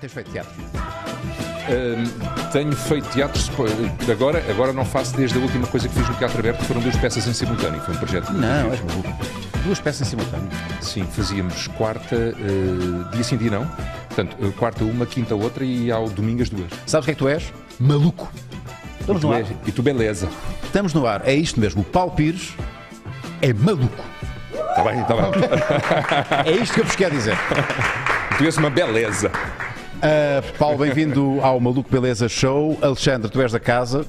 Tens feito teatro? Uh, tenho feito teatro, agora, agora não faço desde a última coisa que fiz no Teatro Aberto, foram duas peças em simultâneo, foi um projeto. Não, és maluco. Duas peças em simultâneo? Sim, fazíamos quarta, uh, dia sim, dia não. Portanto, uh, quarta uma, quinta outra e ao domingo as duas. Sabes o que é que tu és? Maluco. Estamos no ar. És, e tu beleza. Estamos no ar, é isto mesmo. O Paulo Pires é maluco. Está bem, está bem. é isto que eu vos quero dizer. Tu és uma beleza. Uh, Paulo, bem-vindo ao Maluco Beleza Show. Alexandre, tu és da casa.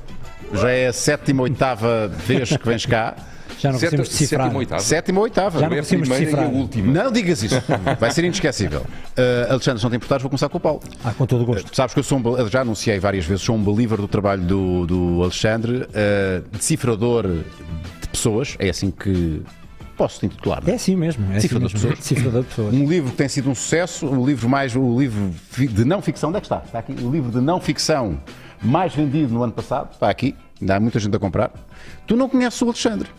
Já é a sétima, oitava vez que vens cá. Já não conseguimos decifrar. Sétima, oitava. Sétima, oitava. Já não conseguimos decifrar. Não digas isso. Vai ser inesquecível. Uh, Alexandre, se não te importares, vou começar com o Paulo. Ah, com todo o gosto. Uh, sabes que eu sou um, já anunciei várias vezes, sou um believer do trabalho do, do Alexandre, uh, decifrador de pessoas, é assim que posso intitular. É assim mesmo. É Cifrador assim de pessoas. Cifrador de pessoas. Um livro que tem sido um sucesso, o livro mais, o livro de não ficção, onde é que está? Está aqui. O livro de não ficção mais vendido no ano passado, está aqui, ainda há muita gente a comprar. Tu não conheces o Alexandre.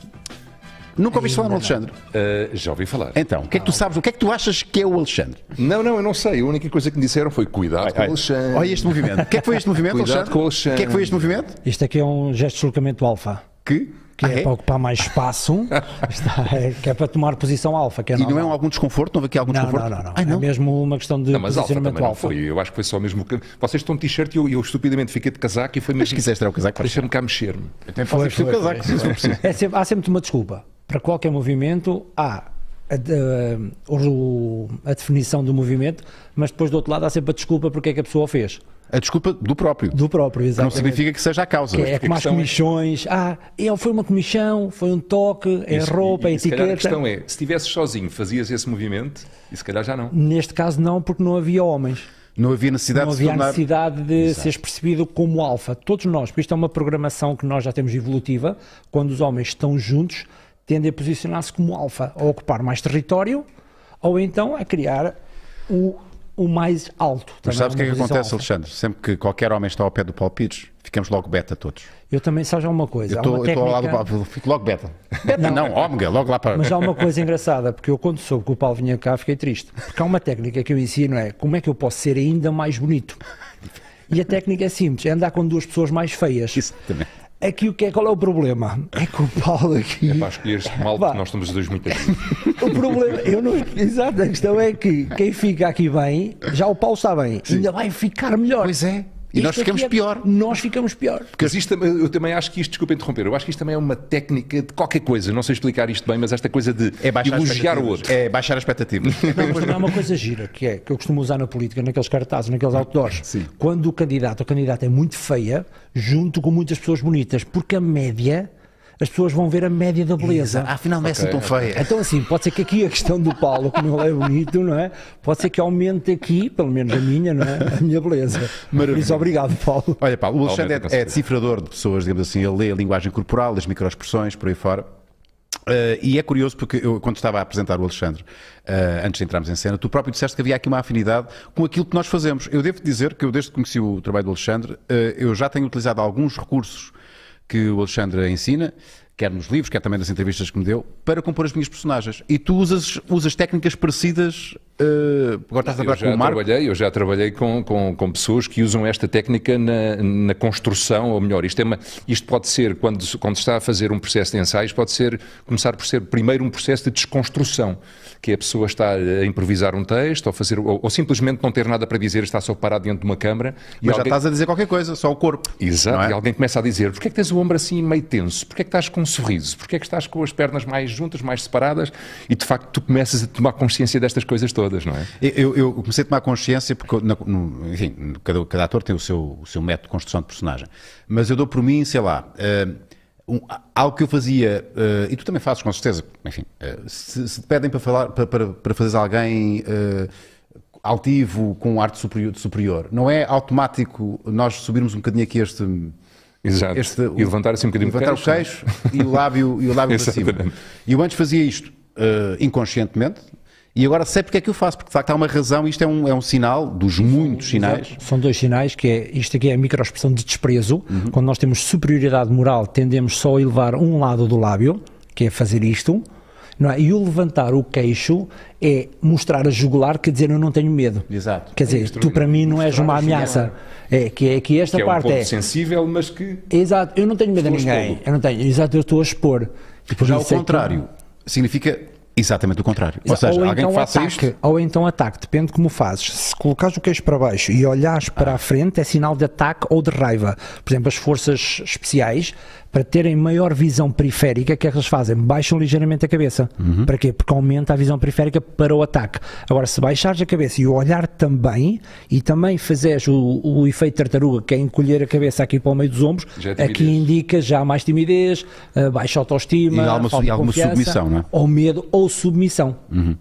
Nunca ouviste falar no Alexandre? Uh, já ouvi falar. Então, o que é que tu sabes? O que é que tu achas que é o Alexandre? Não, não, eu não sei. A única coisa que me disseram foi cuidado ai, com o Alexandre. Olha este movimento. O que é que foi este movimento, cuidado Alexandre? com o Alexandre. O que é que foi este movimento? Isto aqui é um gesto de deslocamento alfa. Que? Que ah, é, é, para ocupar mais espaço, está, é, que é para tomar posição alfa. Que é e normal. não é algum desconforto? Não houve aqui algum não, desconforto? Não, não, não. Ai, não. É mesmo uma questão de não, mas posicionamento alfa. alfa. Não foi. Eu acho que foi só mesmo. que Vocês estão de t-shirt e eu, eu, estupidamente fiquei de casaco e foi mesmo. Mas se quiseres tirar o casaco, deixa-me cá mexer-me. Eu também posso vestir o casaco, for preciso. É sempre, há sempre uma desculpa. Para qualquer movimento, há a, a, a, definição do movimento, mas depois do outro lado há sempre a desculpa porque é que a pessoa o fez. A desculpa do próprio. Do próprio, exatamente. Não significa que seja a causa. Que é como as comissões. É... Ah, foi uma comissão, foi um toque, é isso, roupa, e, é etiqueta. a questão é, se estivesses sozinho, fazias esse movimento? E se calhar já não. Neste caso não, porque não havia homens. Não havia necessidade não havia de tornar... necessidade de Exato. seres percebido como alfa. Todos nós, porque isto é uma programação que nós já temos evolutiva, quando os homens estão juntos, tendem a posicionar-se como alfa, a ocupar mais território, ou então a criar o o mais alto. Mas sabes o que é que acontece, alta. Alexandre? Sempre que qualquer homem está ao pé do Paulo Pires, ficamos logo beta todos. Eu também sabes uma coisa. Eu estou técnica... ao lado do fico logo beta. Beta não, não ômega, logo lá para. Mas há uma coisa engraçada, porque eu quando soube que o Paulo vinha cá fiquei triste. Porque há uma técnica que eu ensino é como é que eu posso ser ainda mais bonito. E a técnica é simples, é andar com duas pessoas mais feias. Isso também. Aqui o que é, qual é o problema? É que o Paulo aqui. É para escolher-se mal, porque nós estamos os dois muito amigos. O problema, eu não. Exato, a questão é que quem fica aqui bem, já o Paulo está bem, Sim. ainda vai ficar melhor. Pois é. E isto nós ficamos é, pior. Nós ficamos pior. Porque isto, eu também acho que isto, desculpa interromper, eu acho que isto também é uma técnica de qualquer coisa, não sei explicar isto bem, mas esta coisa de é elogiar o outro. É baixar as expectativas. Não, mas não é uma coisa gira, que é, que eu costumo usar na política, naqueles cartazes, naqueles outdoors. Sim. Quando o candidato ou candidata é muito feia, junto com muitas pessoas bonitas, porque a média as pessoas vão ver a média da beleza. Exato. Afinal, não é assim Ok, tão ok. feia. Então, assim, pode ser que aqui a questão do Paulo, como ele é bonito, não é? Pode ser que aumente aqui, pelo menos a minha, não é? A minha beleza. Por isso, obrigado, Paulo. Olha, Paulo, o Alexandre é, é decifrador de pessoas, digamos assim, ele lê a linguagem corporal, as microexpressões, por aí fora. Uh, e é curioso porque eu, quando estava a apresentar o Alexandre, uh, antes de entrarmos em cena, tu próprio disseste que havia aqui uma afinidade com aquilo que nós fazemos. Eu devo dizer que eu, desde que conheci o trabalho do Alexandre, uh, eu já tenho utilizado alguns recursos que o Alexandre ensina, quer nos livros, quer também nas entrevistas que me deu, para compor as minhas personagens. E tu usas, usas técnicas parecidas, uh, agora estás agora com já o Marco. trabalhei, eu já trabalhei com, com, com pessoas que usam esta técnica na, na construção, ou melhor, isto, é uma, isto pode ser, quando, quando está a fazer um processo de ensaios, pode ser, começar por ser primeiro um processo de desconstrução, que é a pessoa está a improvisar um texto, ou, fazer, ou, ou simplesmente não ter nada para dizer, está só parado diante de uma câmara. e Mas já estás a dizer qualquer coisa, só o corpo. Exato, é? e alguém começa a dizer porquê é que tens o ombro assim meio tenso, porquê é que estás com um sorriso, porquê é que estás com as pernas mais juntas, mais separadas e de facto tu começas a tomar consciência destas coisas todas, não é? Eu, eu comecei a tomar consciência, porque, na- no- enfim, cada, cada ator tem o seu, o seu método de construção de personagem, mas eu dou por mim, sei lá, eh, um- algo que eu fazia, eh, e tu também fazes com certeza, enfim, eh, se, se te pedem para, falar, para, para, para fazeres alguém eh, altivo, com arte superior, superior, não é automático nós subirmos um bocadinho aqui este... Exato. este e levantar assim um bocadinho levantar o o queixo e o lábio, e o lábio para cima. E eu antes fazia isto inconscientemente e agora sei porque é que eu faço, porque de facto há uma razão, isto é um, é um sinal dos muitos sinais. São dois sinais, que é, isto aqui é a microexpressão de desprezo, Uhum. quando nós temos superioridade moral, tendemos só a elevar um lado do lábio, que é fazer isto, Não é? E o levantar o queixo é mostrar a jugular, quer dizer, eu não tenho medo. Exato. Quer dizer, tu para mim não és uma ameaça. É que é que esta Que é um parte ponto é. sensível, mas que Exato, eu não tenho medo a ninguém. Eu não tenho. Exato, eu estou a expor. Por Já o isso é que- contrário significa exatamente o contrário. Ou seja, alguém então que faça ataque, isto. Ou então ataque, depende de como fazes. Se colocares o queixo para baixo e olhares para a frente, é sinal de ataque ou de raiva. Por exemplo, as forças especiais, para terem maior visão periférica, o que é que eles fazem? Baixam ligeiramente a cabeça. Uhum. Para quê? Porque aumenta a visão periférica para o ataque. Agora, se baixares a cabeça e o olhar também, e também fizeres o, o efeito tartaruga, que é encolher a cabeça aqui para o meio dos ombros, é aqui indica já mais timidez, eh, baixa autoestima, E alguma- e alguma submissão, não é? ou medo ou submissão. Uhum.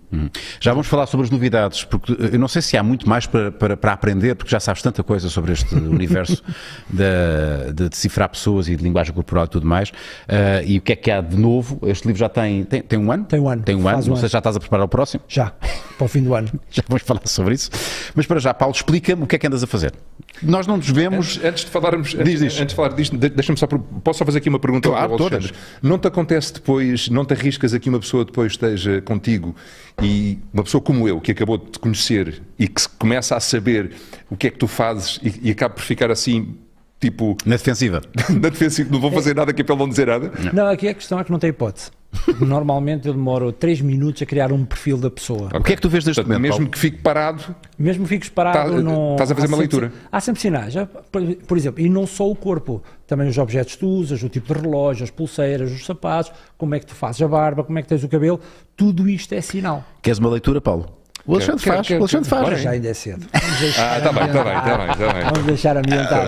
Já vamos falar sobre as novidades, porque eu não sei se há muito mais para, para, para aprender, porque já sabes tanta coisa sobre este universo de, de decifrar pessoas e de linguagem corporal e tudo mais. Ah, e o que é que há de novo? Este livro já tem, tem, tem um ano? Tem um ano. Tem um ano. Um não sei ano. se já estás a preparar o próximo. Já, para o fim do ano. Já vamos falar sobre isso. Mas para já, Paulo, explica-me o que é que andas a fazer. Nós não nos vemos. Antes, antes de falarmos, Diz, antes, diz. antes de falar disto, de- deixa-me só, posso só fazer aqui uma pergunta Claro, ao Alexandre? todas. Não te acontece depois, não te arriscas aqui uma pessoa depois esteja contigo e uma pessoa como eu, que acabou de te conhecer e que se começa a saber o que é que tu fazes e, e acaba por ficar assim, tipo, Na defensiva. na defensiva, não vou fazer nada aqui para ele não dizer nada? Não, aqui a questão é que não tem hipótese. Normalmente eu demoro 3 minutos a criar um perfil da pessoa. O que é que tu vês deste Portanto, momento? mesmo Paulo? que fique parado, Mesmo fiques parado, Tá- não. estás a fazer uma sempre- leitura. Há sempre sinais. Já, Por, por exemplo, e não só o corpo, também os objetos que tu usas, o tipo de relógio, as pulseiras, os sapatos, como é que tu fazes a barba, como é que tens o cabelo, tudo isto é sinal. Queres uma leitura, Paulo? O Alexandre Quero, faz. quero, o Alexandre quero. faz. Agora bem. já ainda é cedo. Vamos deixar Ah, tá bem, tá bem, ambientar. tá bem, tá bem. Vamos deixar ambientar.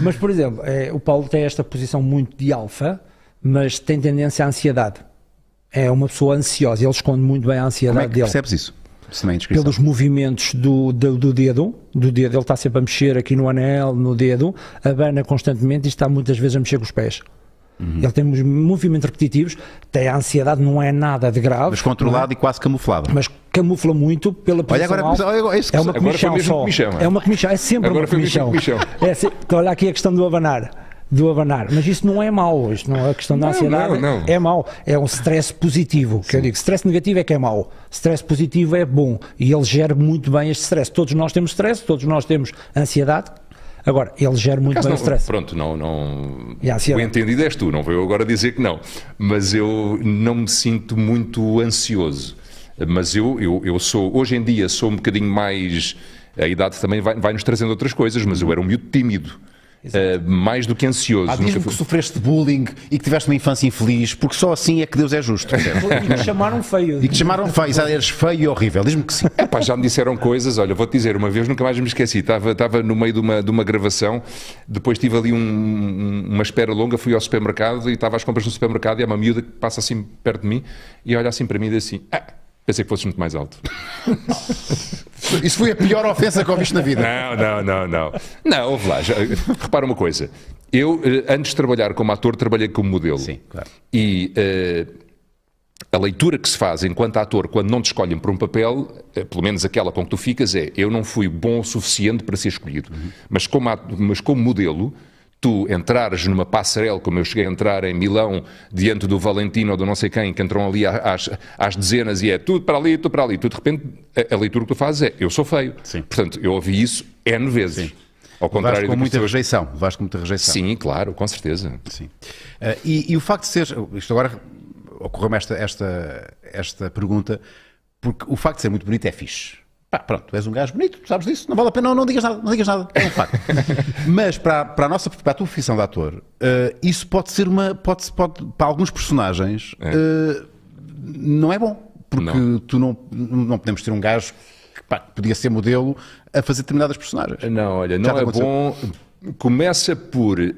Mas, por exemplo, eh, o Paulo tem esta posição muito de alfa, mas tem tendência à ansiedade. É uma pessoa ansiosa, ele esconde muito bem a Como ansiedade é que dele. percebes isso? Se não é pelos movimentos do, do, do dedo, do dedo, ele está sempre a mexer aqui no anel, no dedo, abana constantemente e está muitas vezes a mexer com os pés. Uhum. Ele tem movimentos repetitivos, tem a ansiedade, não é nada de grave, Mas controlado e quase camuflado. mas camufla muito pela Olha, posição agora, alta. olha, olha, É uma mesmo só. comichão, é? É uma comichão, é sempre Agora uma comichão. É, se- então, olha aqui a questão do abanar. Do abanar, mas isso não é mau, isto não é a questão da Não, ansiedade, não, não. é mau, é um stress positivo, que eu digo, stress negativo é que é mau, stress positivo é bom, e ele gera muito bem este stress, todos nós temos stress, todos nós temos ansiedade, agora, ele gera muito bem não- o stress. Pronto, não, não. A o entendido és tu, não vou eu agora dizer que não. Mas eu não me sinto muito ansioso. Mas eu, eu, eu sou, hoje em dia, sou um bocadinho mais. A idade também vai, vai nos trazendo outras coisas, mas eu era um miúdo tímido. Eh, mais do que ansioso. Ah, diz-me fui- que sofreste bullying e que tiveste uma infância infeliz, porque só assim é que Deus é justo. E me chamaram feio. e que te chamaram feio, ah, eres feio e horrível. Diz-me que sim. Epá, já me disseram coisas, olha, vou-te dizer, uma vez nunca mais me esqueci, estava, estava no meio de uma, de uma gravação, depois tive ali um- uma espera longa, fui ao supermercado e estava às compras no supermercado e há uma miúda que passa assim perto de mim e olha assim para mim e diz assim, ah, pensei que fosses muito mais alto. Isso foi a pior ofensa que ouviste na vida. Não, não, não, não. Não, ouve lá, já, repara uma coisa, eu eh, antes de trabalhar como ator, trabalhei como modelo. Sim, claro. E eh, a leitura que se faz enquanto ator, quando não te escolhem para um papel, eh, pelo menos aquela com que tu ficas, é eu não fui bom o suficiente para ser escolhido. Mas, como, mas como modelo, tu entrares numa passarela, como eu cheguei a entrar em Milão, diante do Valentino ou do não sei quem, que entram ali às, às dezenas e é tudo para ali, tudo para ali. Tu, de repente, a, a leitura que tu fazes é eu sou feio. Sim. Portanto, eu ouvi isso N vezes. Ao Vais contrário com do que muita pessoas... rejeição. Vais com muita rejeição. Sim, claro, com certeza. Sim. Ah, e, e o facto de seres. Isto agora ocorreu-me esta, esta, esta pergunta, porque o facto de ser muito bonito é fixe. Pá, pronto, és um gajo bonito, tu sabes disso, não vale a pena, não, não digas nada, não digas nada, é um facto. Mas para, para a nossa para a tua profissão de ator, ah, isso pode ser uma. Pode, pode, para alguns personagens, ah, não é bom. Porque Não. tu não, não podemos ter um gajo que pá, podia ser modelo a fazer determinadas personagens. Não, olha, Já não é aconteceu? bom. Começa por, eh,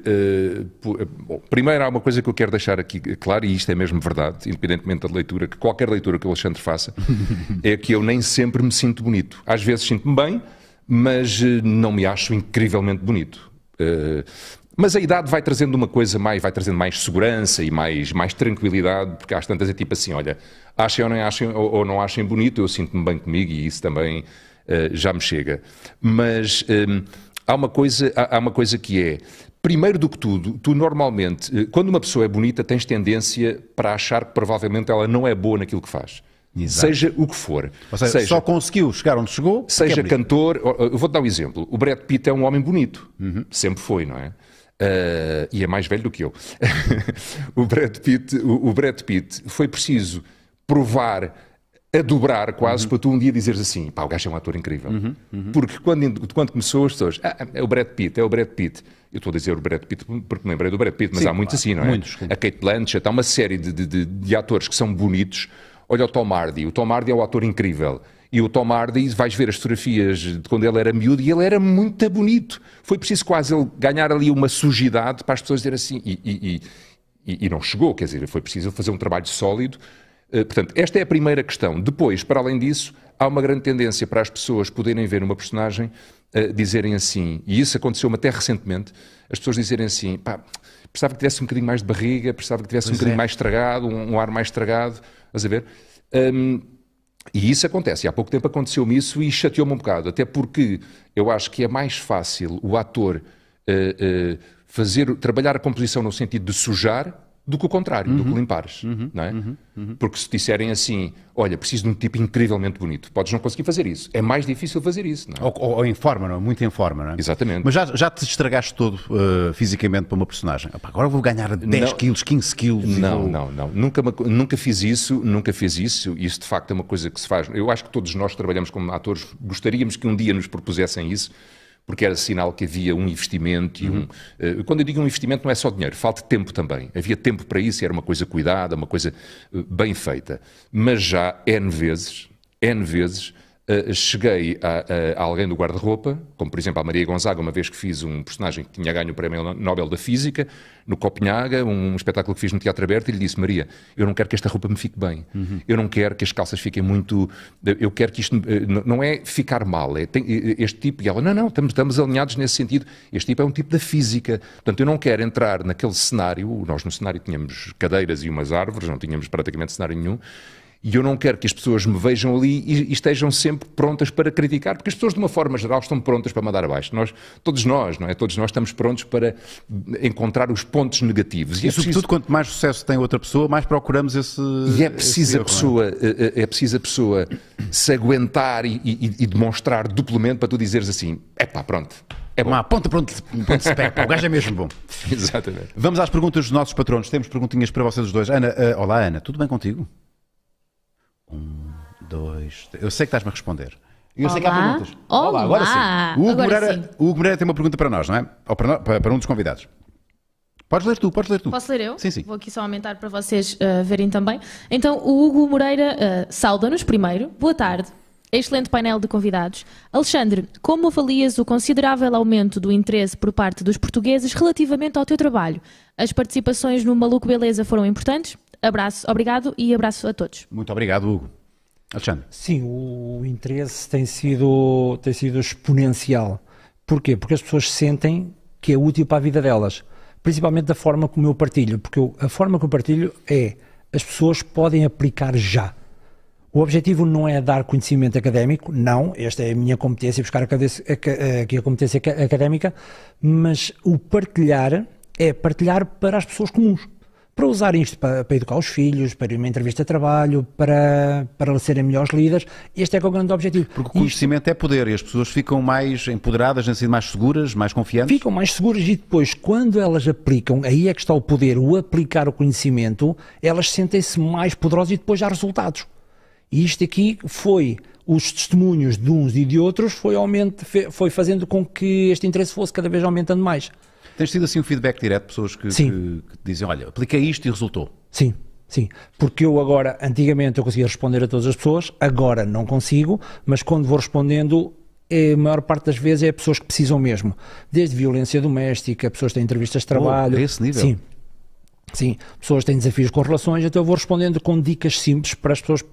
por- eh, bom, primeiro há uma coisa que eu quero deixar aqui claro, e isto é mesmo verdade, independentemente da leitura, que qualquer leitura que o Alexandre faça, é que eu nem sempre me sinto bonito. Às vezes sinto-me bem, mas eh, não me acho incrivelmente bonito. Eh, mas a idade vai trazendo uma coisa mais, vai trazendo mais segurança e mais, mais tranquilidade, porque às tantas é tipo assim, olha, achem ou não achem, ou, ou não achem bonito, eu sinto-me bem comigo e isso também já me chega. Mas há, uma coisa, há, há uma coisa que é, Primeiro do que tudo, tu normalmente, eh, quando uma pessoa é bonita, tens tendência para achar que provavelmente ela não é boa naquilo que faz. Exato. Seja o que for. Ou seja, só conseguiu chegar onde chegou. seja é cantor. Eu vou-te dar um exemplo. O Brad Pitt é um homem bonito. Uhum. Sempre foi, não é? Ah, e é mais velho do que eu. o, Brad Pitt, o, o Brad Pitt foi preciso provar a dobrar quase Uhum. para tu um dia dizeres assim, pá, o gajo é um ator incrível. Porque quando, quando começou as pessoas, ah, é o Brad Pitt, é o Brad Pitt. Eu estou a dizer o Brad Pitt porque me lembrei do Brad Pitt, mas Sim, há muitos assim, não é? muitos. A Kate Blanchett, há uma série de, de- de- de atores que são bonitos. Olha o Tom Hardy, o Tom Hardy é um ator incrível. E o Tom Hardy, vais ver as fotografias de quando ele era miúdo e ele era muito bonito. Foi preciso quase ele ganhar ali uma sujidade para as pessoas dizerem assim. E, e- e- e- e não chegou, quer dizer, foi preciso fazer um trabalho sólido. Eh, Portanto, esta é a primeira questão. Depois, para além disso, há uma grande tendência para as pessoas poderem ver uma personagem eh, dizerem assim, e isso aconteceu-me até recentemente, as pessoas dizerem assim, pá, precisava que tivesse um bocadinho mais de barriga, precisava que tivesse um Pois bocadinho é. mais estragado, um, um ar mais estragado, estás a ver? Hum, e isso acontece. E há pouco tempo aconteceu-me isso e chateou-me um bocado. Até porque eu acho que é mais fácil o ator eh, eh, fazer, trabalhar a composição no sentido de sujar do que o contrário, do que limpares. Não é? Porque se disserem assim, olha, preciso de um tipo incrivelmente bonito, podes não conseguir fazer isso. É mais difícil fazer isso. Não é? Ou, ou- ou em forma, não é? Muito em forma, não é? Exatamente. Mas já, já te estragaste todo uh, fisicamente para uma personagem. Opa, agora vou ganhar 10 Não. quilos, 15 quilos. Não, vou- não, não. Nunca, nunca fiz isso, nunca fiz isso. Isso de facto é uma coisa que se faz. Eu acho que todos nós que trabalhamos como atores gostaríamos que um dia nos propusessem isso, porque era sinal que havia um investimento e um. eh, Quando eu digo um investimento, não é só dinheiro, falta tempo também. Havia tempo para isso, e era uma coisa cuidada, uma coisa eh, bem feita. Mas já N vezes, N vezes. Eh, cheguei a, a- a alguém do guarda-roupa, como por exemplo a Maria Gonzaga, uma vez que fiz um personagem que tinha ganho o Prémio Nobel da Física, no Copenhaga, um espetáculo que fiz no Teatro Aberto, e lhe disse: Maria, eu não quero que esta roupa me fique bem, eu não quero que as calças fiquem muito. Eu quero que isto. eh, Não é ficar mal, é tem- eh, este tipo. E ela: Não, não, estamos, estamos alinhados nesse sentido. Este tipo é um tipo da física. Portanto, eu não quero entrar naquele cenário. Nós no cenário tínhamos cadeiras e umas árvores, não tínhamos praticamente cenário nenhum. E eu não quero que as pessoas me vejam ali e, e estejam sempre prontas para criticar, porque as pessoas, de uma forma geral, estão prontas para mandar abaixo. Nós, todos nós, não é? Todos nós estamos prontos para encontrar os pontos negativos. E, é sobretudo, preciso, quanto mais sucesso tem outra pessoa, mais procuramos esse. e é preciso a é? pessoa, é, é preciso a pessoa se aguentar e, e- e demonstrar duplamente para tu dizeres assim: é pá, pronto, é bom. Uma ponta para onde, onde se pega. O gajo é mesmo bom. Exatamente. Vamos às perguntas dos nossos patronos. Temos perguntinhas para vocês os dois. Ana, eh, olá Ana, tudo bem contigo? Um, dois, três. Eu sei que estás-me a responder. Eu sei que há Olá. perguntas. Olá. agora sim. O Hugo, Agora Moreira, sim. o Hugo Moreira tem uma pergunta para nós, não é? Ou para, para- para um dos convidados. Podes ler tu, podes ler tu. Posso ler eu? Sim, sim. Vou aqui só aumentar para vocês uh, verem também. Então, o Hugo Moreira uh, sauda-nos primeiro. Boa tarde. Excelente painel de convidados. Alexandre, como avalias o considerável aumento do interesse por parte dos portugueses relativamente ao teu trabalho? As participações no Maluco Beleza foram importantes? Abraço, obrigado e abraço a todos. Muito obrigado, Hugo. Alexandre. Sim, o interesse tem sido, tem sido exponencial. Porquê? Porque as pessoas sentem que é útil para a vida delas. Principalmente da forma como eu partilho. Porque eu- a forma que eu partilho é as pessoas podem aplicar já. O objetivo não é dar conhecimento académico, não, esta é a minha competência, buscar aqui a competência aca- académica, mas o partilhar é partilhar para as pessoas comuns. Para usarem isto para, para educar os filhos, para uma entrevista de trabalho, para, para serem melhores líderes, este é que é o grande objetivo. Porque o Isto- conhecimento é poder e as pessoas ficam mais empoderadas, assim, mais seguras, mais confiantes. ficam mais seguras e depois, quando elas aplicam, aí é que está o poder, o aplicar o conhecimento, elas sentem-se mais poderosas e depois há resultados. E isto aqui foi os testemunhos de uns e de outros, foi, aumento, foi fazendo com que este interesse fosse cada vez aumentando mais. Tens tido assim um feedback direto de pessoas que, que- que dizem: olha, apliquei isto e resultou. Sim, sim. Porque eu agora, antigamente eu conseguia responder a todas as pessoas, agora não consigo, mas quando vou respondendo, é, a maior parte das vezes é pessoas que precisam mesmo. Desde violência doméstica, pessoas que têm entrevistas de trabalho. a esse nível? Sim. Sim, pessoas têm desafios com relações, então eu vou respondendo com dicas simples para as pessoas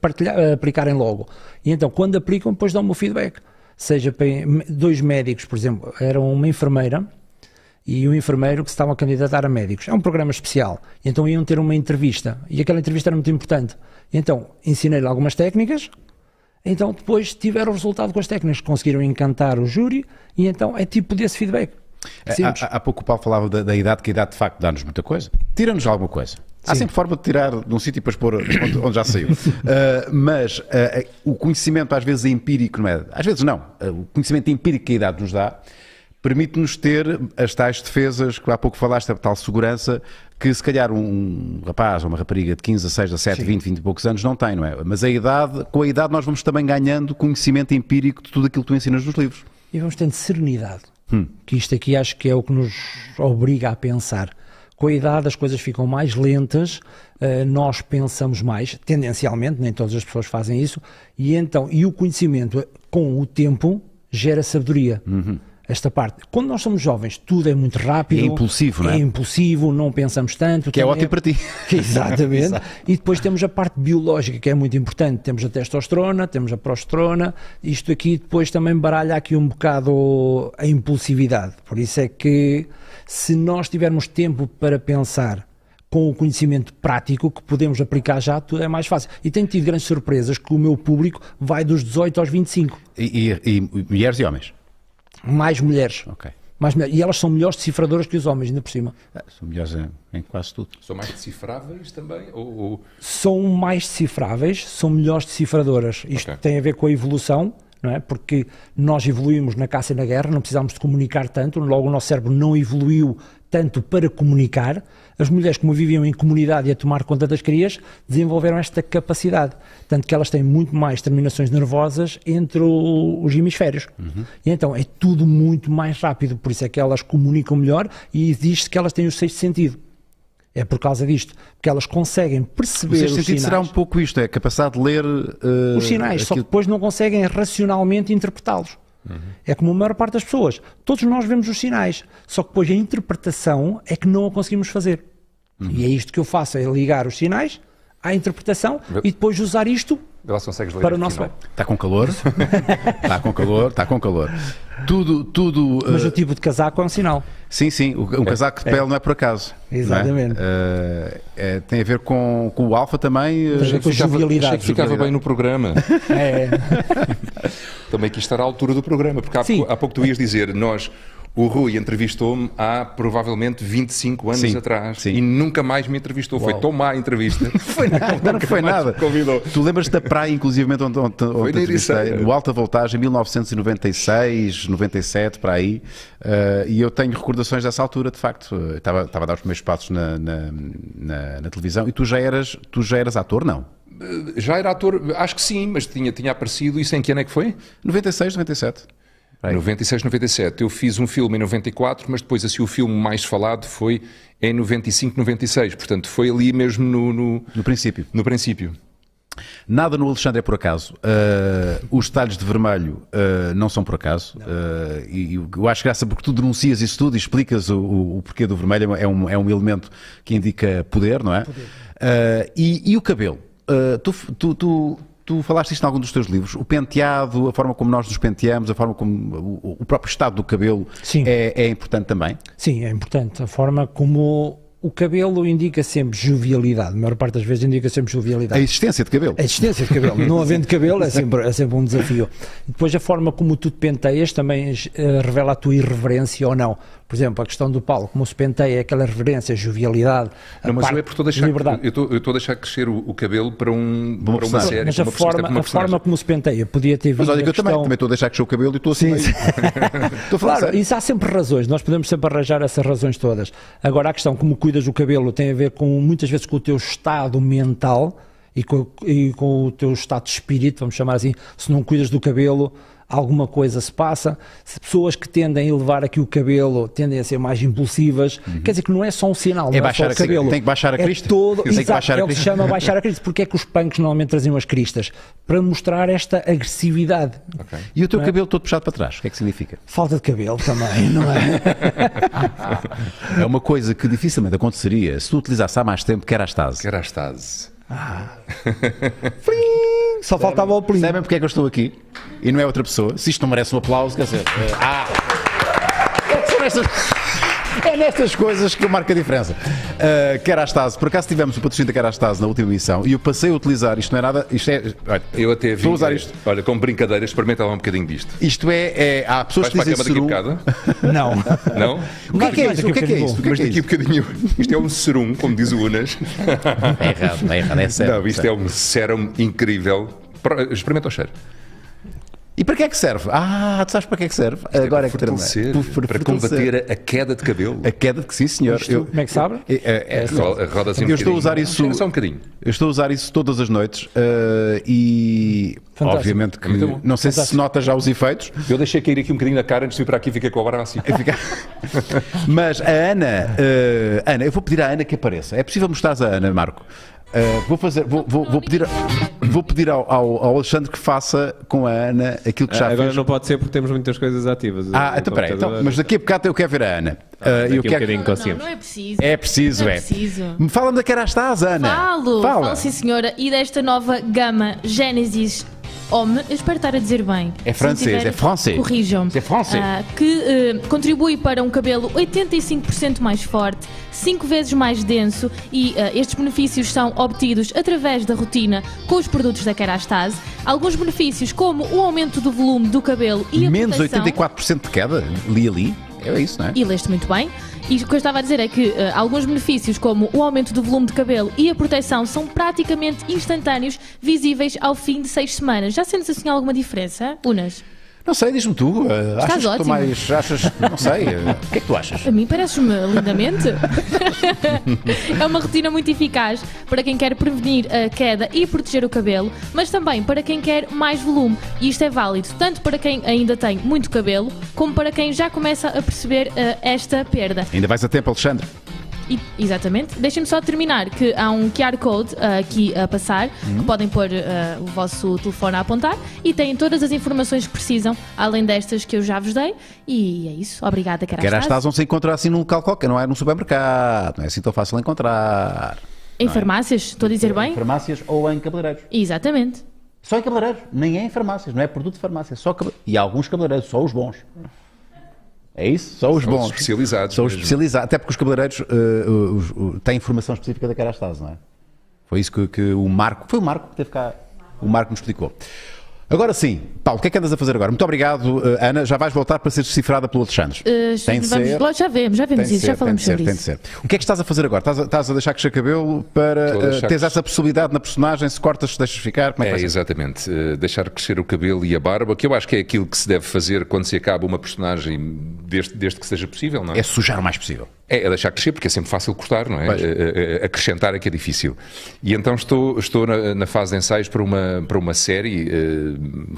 partilhar, aplicarem logo. E então, quando aplicam, depois dão-me o feedback. Seja para dois médicos, por exemplo, era uma enfermeira e um enfermeiro que se estavam a candidatar a médicos. É um programa especial. Então iam ter uma entrevista. E aquela entrevista era muito importante. Então ensinei-lhe algumas técnicas. Então depois tiveram o resultado com as técnicas. Conseguiram encantar o júri. E então é tipo desse feedback. Simples. Há, há pouco o Paulo falava da, da idade, que a idade de facto dá-nos muita coisa. Tira-nos alguma coisa. Há sempre forma de tirar de um sítio e depois pôr onde, onde já saiu. Uh, mas uh, o conhecimento às vezes é empírico, não é? Às vezes não. Uh, o conhecimento empírico que a idade nos dá permite-nos ter as tais defesas que há pouco falaste, a tal segurança que se calhar um rapaz ou uma rapariga de 15, 16, 17, Sim. 20, 20 e poucos anos não tem, não é? Mas a idade, com a idade nós vamos também ganhando conhecimento empírico de tudo aquilo que tu ensinas nos livros. E vamos tendo serenidade. Hum. Que isto aqui acho que é o que nos obriga a pensar. Com a idade as coisas ficam mais lentas, uh, nós pensamos mais, tendencialmente, nem todas as pessoas fazem isso, e então, e o conhecimento com o tempo gera sabedoria. Uhum esta parte. Quando nós somos jovens, tudo é muito rápido. É impulsivo, não é? É impulsivo, não pensamos tanto. Que é ótimo é... para ti. Exatamente. e depois temos a parte biológica, que é muito importante. Temos a testosterona, temos a progesterona. Isto aqui depois também baralha aqui um bocado a impulsividade. Por isso é que se nós tivermos tempo para pensar com o conhecimento prático que podemos aplicar já, tudo é mais fácil. E tenho tido grandes surpresas que o meu público vai dos 18 aos 25. E, e, e mulheres e homens? Mais mulheres. Ok. Mais mulheres. E elas são melhores decifradoras que os homens, ainda por cima. Ah, são melhores em, em, quase tudo. São mais decifráveis também? Ou, ou... São mais decifráveis, são melhores decifradoras. Isto okay. tem a ver com a evolução, não é? Porque nós evoluímos na caça e na guerra, não precisávamos de comunicar tanto, logo o nosso cérebro não evoluiu tanto para comunicar, as mulheres, como viviam em comunidade e a tomar conta das crias, desenvolveram esta capacidade. Tanto que elas têm muito mais terminações nervosas entre o, os hemisférios. Uhum. E então é tudo muito mais rápido, por isso é que elas comunicam melhor e existe que elas têm o sexto sentido. É por causa disto, porque elas conseguem perceber o sexto sentido sinais. será um pouco isto, é a capacidade de ler uh, os sinais, aquilo... só que depois não conseguem racionalmente interpretá-los. Uhum. É como a maior parte das pessoas. Todos nós vemos os sinais, só que depois a interpretação é que não a conseguimos fazer. Uhum. E é isto que eu faço, é ligar os sinais à interpretação e depois usar isto para o nosso bem. Está com calor? está com calor, está com calor. Tudo, tudo. Mas uh... o tipo de casaco é um sinal. Sim, sim, um é. casaco de pele é. não é por acaso. Exatamente. É? Uh, é, tem a ver com, com o alfa também. Tem a ver com a jovialidade. Achei que ficava bem no programa. é. também quis estar à altura do programa, porque há, há pouco tu ias dizer, nós o Rui entrevistou-me há provavelmente 25 anos sim, atrás sim. e nunca mais me entrevistou. Uau. Foi tão má a entrevista. foi nada, não foi nada. Convidou. Tu lembras da praia, inclusive, onde, onde, onde foi entrevistei? No Alta Voltagem, 1996, 97, para aí. Uh, e eu tenho recordações dessa altura, de facto. Estava, estava a dar os primeiros passos na, na, na, na televisão. E tu já eras, tu já eras ator, não? Eh, já era ator, acho que sim, mas tinha, tinha aparecido. Isso em que ano é que foi? 96, 97. Right. 96, 97. Eu fiz um filme em 94, mas depois assim o filme mais falado foi em 95, 96. Portanto, foi ali mesmo no... No, no princípio. No princípio. Nada no Alexandre é por acaso. Uh, os detalhes de vermelho uh, não são por acaso. Uh, e eu acho graça porque tu denuncias isso tudo e explicas o, o, o, porquê do vermelho. É um, é um elemento que indica poder, não é? Poder. E, e, o cabelo? tu, tu, tu Tu falaste isto em algum dos teus livros, o penteado, a forma como nós nos penteamos, a forma como o, próprio estado do cabelo é, é, importante também? Sim, é importante. A forma como o cabelo indica sempre jovialidade, a maior parte das vezes indica sempre jovialidade. A existência de cabelo. A existência de cabelo. Não havendo cabelo é sempre, é sempre um desafio. E depois a forma como tu te penteias também uh, revela a tua irreverência ou não. Por exemplo, a questão do Paulo, como se penteia, aquela reverência, jovialidade. Não, mas eu é porque estou a deixar, liberdade. eu estou, eu estou a deixar crescer o, o cabelo para, um, para uma série. Mas a, forma, a forma como se penteia podia ter vindo. Mas olha, que eu questão... também, também estou a deixar crescer o cabelo e estou assim. Sim, estou a falar claro, sério. isso há sempre razões, nós podemos sempre arranjar essas razões todas. Agora, a questão como cuidas do cabelo tem a ver com muitas vezes com o teu estado mental e com, e com o teu estado de espírito, vamos chamar assim. Se não cuidas do cabelo alguma coisa se passa. Se pessoas que tendem a levar aqui o cabelo tendem a ser mais impulsivas, uhum. quer dizer que não é só um sinal, é, não é só o cabelo. Tem que baixar a crista. É todo, exato, é o que se chama baixar a crista. Porque é que os punks normalmente traziam as cristas? Para mostrar esta agressividade. Okay. E o teu é? cabelo todo puxado para trás, o que é que significa? Falta de cabelo também, não é? é uma coisa que dificilmente aconteceria se tu utilizasse há mais tempo que era a estase. Que era a estase. Ah. Só faltava o plim. Sabem porque é que eu estou aqui? E não é outra pessoa. Se isto não merece um aplauso, quer dizer. Uh, ah! São estas. É nestas coisas que eu marco a diferença. Uh, Kerastase, por acaso tivemos o patrocínio da Kerastase na última emissão e eu passei a utilizar, isto não é nada, isto é. Olha, Eu até vi. Estou a usar isto. Olha, como brincadeira, experimenta lá um bocadinho disto. isto é, é- Há pessoas Vais que para a dizem cama daqui a? Não. Não? O que é que é isto? O que é que é isto? O que é que é daqui a isto? bocadinho. Isto é um serum, como diz o Unas. É errado, é errado, é sério. Não, isto é um sérum incrível. Experimenta o cheiro. E para que é que serve? Ah, tu sabes para que é que serve? Agora é que fortalecer, termina. para, combater a, a queda de cabelo. a queda de que sim, senhor. Eu- Como é que sabe? é- é- é- Ro- Roda assim um eu estou a usar isso. Só um bocadinho. Eu estou a usar isso todas as noites uh, e Fantástico. obviamente que É não sei se se Fantástico. nota já os efeitos, Eu deixei cair aqui um bocadinho na cara antes de vir para aqui e fiquei com o braço assim. Mas a Ana, uh, Ana, eu vou pedir à Ana que apareça. É possível mostrares a Ana, Marco? Uh, vou fazer, vou, vou- vou pedir, vou pedir ao, ao- ao Alexandre que faça com a Ana aquilo que já Agora fez. não pode ser porque temos muitas coisas ativas. Ah, então peraí, então, mas daqui a bocado eu quero ver a Ana. Uh, daqui eu quero- bocadinho. Não, conseguimos. não, não é preciso. É preciso, Não é. é preciso. Fala-me da Kerastase, Ana. Falo, Fala. falo sim senhora, e desta nova gama Genesis Homme, eu espero estar a dizer bem. É francês, tiver, é francês. Corrijam-me. É francês. Ah, que eh, contribui para um cabelo 85% mais forte, 5 vezes mais denso e ah, estes benefícios são obtidos através da rotina com os produtos da Kerastase. Alguns benefícios como o aumento do volume do cabelo e a Menos proteção. 84% de queda? Li ali. É isso, não é? E leste muito bem. E o que eu estava a dizer é que eh, alguns benefícios, como o aumento do volume de cabelo e a proteção, são praticamente instantâneos, visíveis ao fim de seis semanas. Já sentes assim alguma diferença, Unas? Não sei, diz-me tu. uh, achas que estou ótimo. mais. Achas. Não sei. uh, o que é que tu achas? A mim parece-me lindamente. é uma rotina muito eficaz para quem quer prevenir a queda e proteger o cabelo, mas também para quem quer mais volume. E isto é válido tanto para quem ainda tem muito cabelo, como para quem já começa a perceber eh, esta perda. Ainda vais a tempo, Alexandre? E- exatamente. Deixem-me só terminar que há um QR Code ah, aqui a passar, que podem pôr ah, o vosso telefone a apontar e têm todas as informações que precisam, além destas que eu já vos dei. E é isso. Obrigada, Kerastase. Kerastase não se encontra assim num local qualquer, não é num supermercado, não é assim tão fácil encontrar. Em farmácias, estou a dizer Em bem? farmácias ou em cabeleireiros. Exatamente. Só em cabeleireiros, nem é em farmácias, não é produto de farmácia, só. E alguns cabeleireiros, só os bons. É isso? Só os São os bons. especializados São os especializados. Até porque os cabeleireiros uh, os- o- têm informação específica da Kerastase, não é? Foi isso que, que o Marco. Foi o Marco que teve cá. O Marco nos explicou. Agora sim, Paulo, o que é que andas a fazer agora? Muito obrigado, uh, Ana. Já vais voltar para ser decifrada pelo Alexandre. Ah, Tem de vamos, ser. Já vemos, já vemos isso, ser, já falamos tem de ser, sobre tem isso. de ser. O que é que estás a fazer agora? Estás a, estás a deixar crescer cabelo para uh, teres essa possibilidade na personagem? Se cortas, se deixas ficar? Como é que É, exatamente. Eh, deixar crescer o cabelo e a barba, que eu acho que é aquilo que se deve fazer quando se acaba uma personagem, desde, desde que seja possível, não é? É sujar o mais possível. É, é deixar crescer, porque é sempre fácil cortar, não é? Eh, acrescentar é que é difícil. E então estou, estou na, na fase de ensaios para uma, para uma série.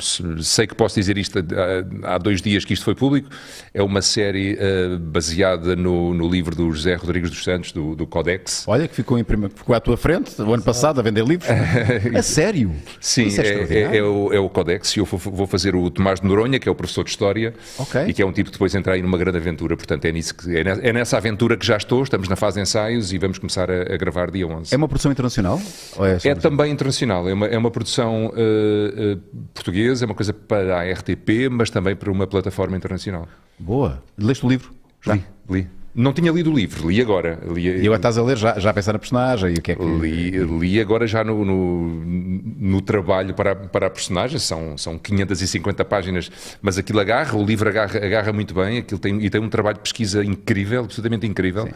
se- sei que posso dizer isto há, há dois dias que isto foi público. É uma série eh, baseada no, no livro do José Rodrigues dos Santos, do, do Codex. Olha, que ficou, em prima- ficou à tua frente o ano passado a vender livros. a sério? Sim, é, é, é- é o, é o Codex e eu vou, vou fazer o Tomás de Noronha, que é o professor de História, Ok. e que é um tipo que depois entra aí numa grande aventura. Portanto, é, nisso que, é, é nessa aventura que já estou, estamos na fase de ensaios e vamos começar a, a gravar dia 11. É uma produção internacional? É, É também internacional, é uma, é uma produção eh, eh, portuguesa, é uma coisa para a RTP, mas também para uma plataforma internacional. Boa. Leste o livro? Já. Li, li. Não tinha lido o livro, li agora. Li, E agora estás a ler já, já a pensar na personagem e o que é que. Li, li agora já no, no, no trabalho para, a- para a personagem, são, são 550 páginas, mas aquilo agarra, o livro agarra, agarra muito bem, aquilo tem, e tem um trabalho de pesquisa incrível, absolutamente incrível.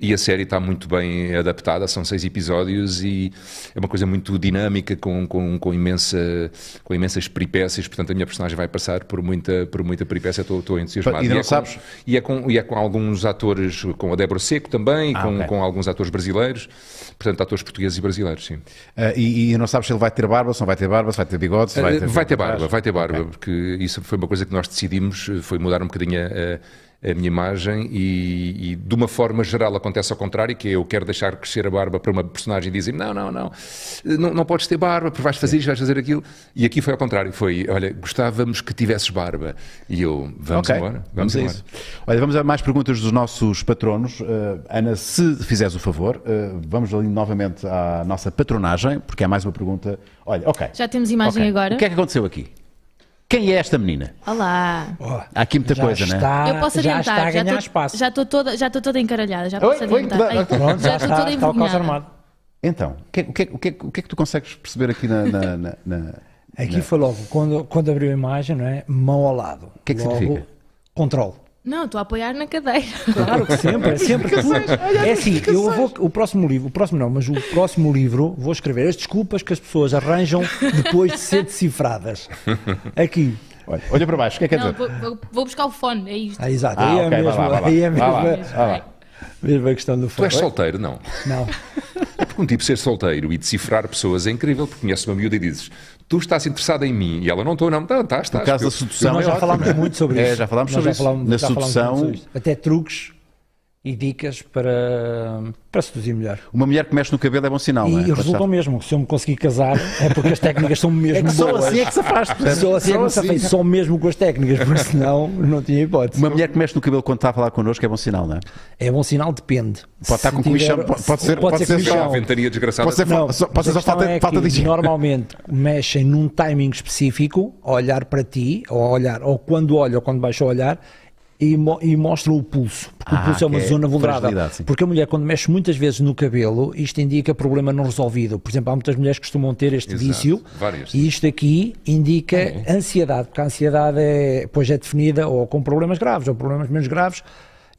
E a série está muito bem adaptada, são seis episódios e é uma coisa muito dinâmica, com, com, com, imensa, com imensas peripécias. Portanto, a minha personagem vai passar por muita, por muita peripécia, estou, estou entusiasmado. E ainda é não com- sabes? e é, com, e é com alguns atores, com a Débora Seco também, Ah, com, ok. com alguns atores brasileiros, portanto, atores portugueses e brasileiros, sim. Ah, e, e não sabes se ele vai ter barba, se não vai ter barba, se vai ter bigode, se vai Eh, ter. Vai ter barba, vai ter barba, Ok. porque isso foi uma coisa que nós decidimos, eh, foi mudar um bocadinho a, a- a minha imagem e, e, de uma forma geral acontece ao contrário, que é eu quero deixar crescer a barba para uma personagem e dizem não, não, não, não, não podes ter barba, porque vais fazer isto, vais fazer aquilo. E aqui foi ao contrário, foi, olha, gostávamos que tivesses barba. E eu, vamos Ok, embora, Vamos, vamos, embora. isso. Olha, vamos a mais perguntas dos nossos patronos. Ah, Ana, se fizeres o favor, ah, vamos ali novamente à nossa patronagem, porque há mais uma pergunta. Olha, ok. Já temos imagem Ok. agora. O que é que aconteceu aqui? Quem é esta menina? Olá. Há aqui muita Já coisa, não é? está, eu posso já adiantar. está a ganhar tô- espaço. já estou toda, já estou toda encaralhada. Já Oi, posso oi, adiantar. vai- Ai, Pronto, já, já estou está, toda está envergonhada. armado. Então, o que, é- o, que, o, que, é- o que é que tu consegues perceber aqui na. na, na- na- Aqui foi logo, quando, quando abriu a imagem, não é? Mão ao lado. O que é que significa? Controle. Não, estou a apoiar na cadeira. Claro que sempre, é sempre. É assim, eu vou, o próximo livro, o próximo não, mas o próximo livro vou escrever as desculpas que as pessoas arranjam depois de ser decifradas. Aqui. Olha, olha para baixo, o que é que quer Não, dizer? vou, vou- buscar o fone, é isto. Ah, exato. Ah, aí é ok, vai mesmo, lá, vai lá. aí é Vai mesmo, vai lá. mesmo a questão do Tu fogo. és solteiro? Não. Não. Porque um tipo ser solteiro e decifrar pessoas é incrível, porque conheces uma miúda e dizes tu estás interessada em mim e ela não estou, não, não, tá, estás, No caso da sedução. Nós é já ótimo. falámos muito sobre É, isso. já falámos sobre já isso. falámos- Na sedução. Até truques e dicas para, para seduzir melhor. uma mulher que mexe no cabelo é bom sinal, não é? E resultam mesmo. Se eu me conseguir casar, é porque as técnicas são mesmo Só boas. assim é que se faz. Só assim é que Só me safei, assim. só mesmo com as técnicas, porque senão não tinha hipótese. Uma mulher que mexe no cabelo quando está a falar connosco é bom sinal, não é? É bom sinal, depende. Pode estar Se com comichão, pode- pode ser- pode ser comichão. ventania desgraçada. Pode ser, Não, só, pode ser só falta, é falta que de higiene. Normalmente mexem num timing específico, a olhar para ti, ou olhar, ou quando olha ou quando baixa o olhar, e, mo- e mostram o pulso. Porque Ah, o pulso é uma zona vulnerável. Porque a mulher, quando mexe muitas vezes no cabelo, isto indica problema não resolvido. Por exemplo, há muitas mulheres que costumam ter este Exato, vício. várias. E isto aqui indica É. ansiedade, porque a ansiedade é, pois é definida ou com problemas graves ou problemas menos graves.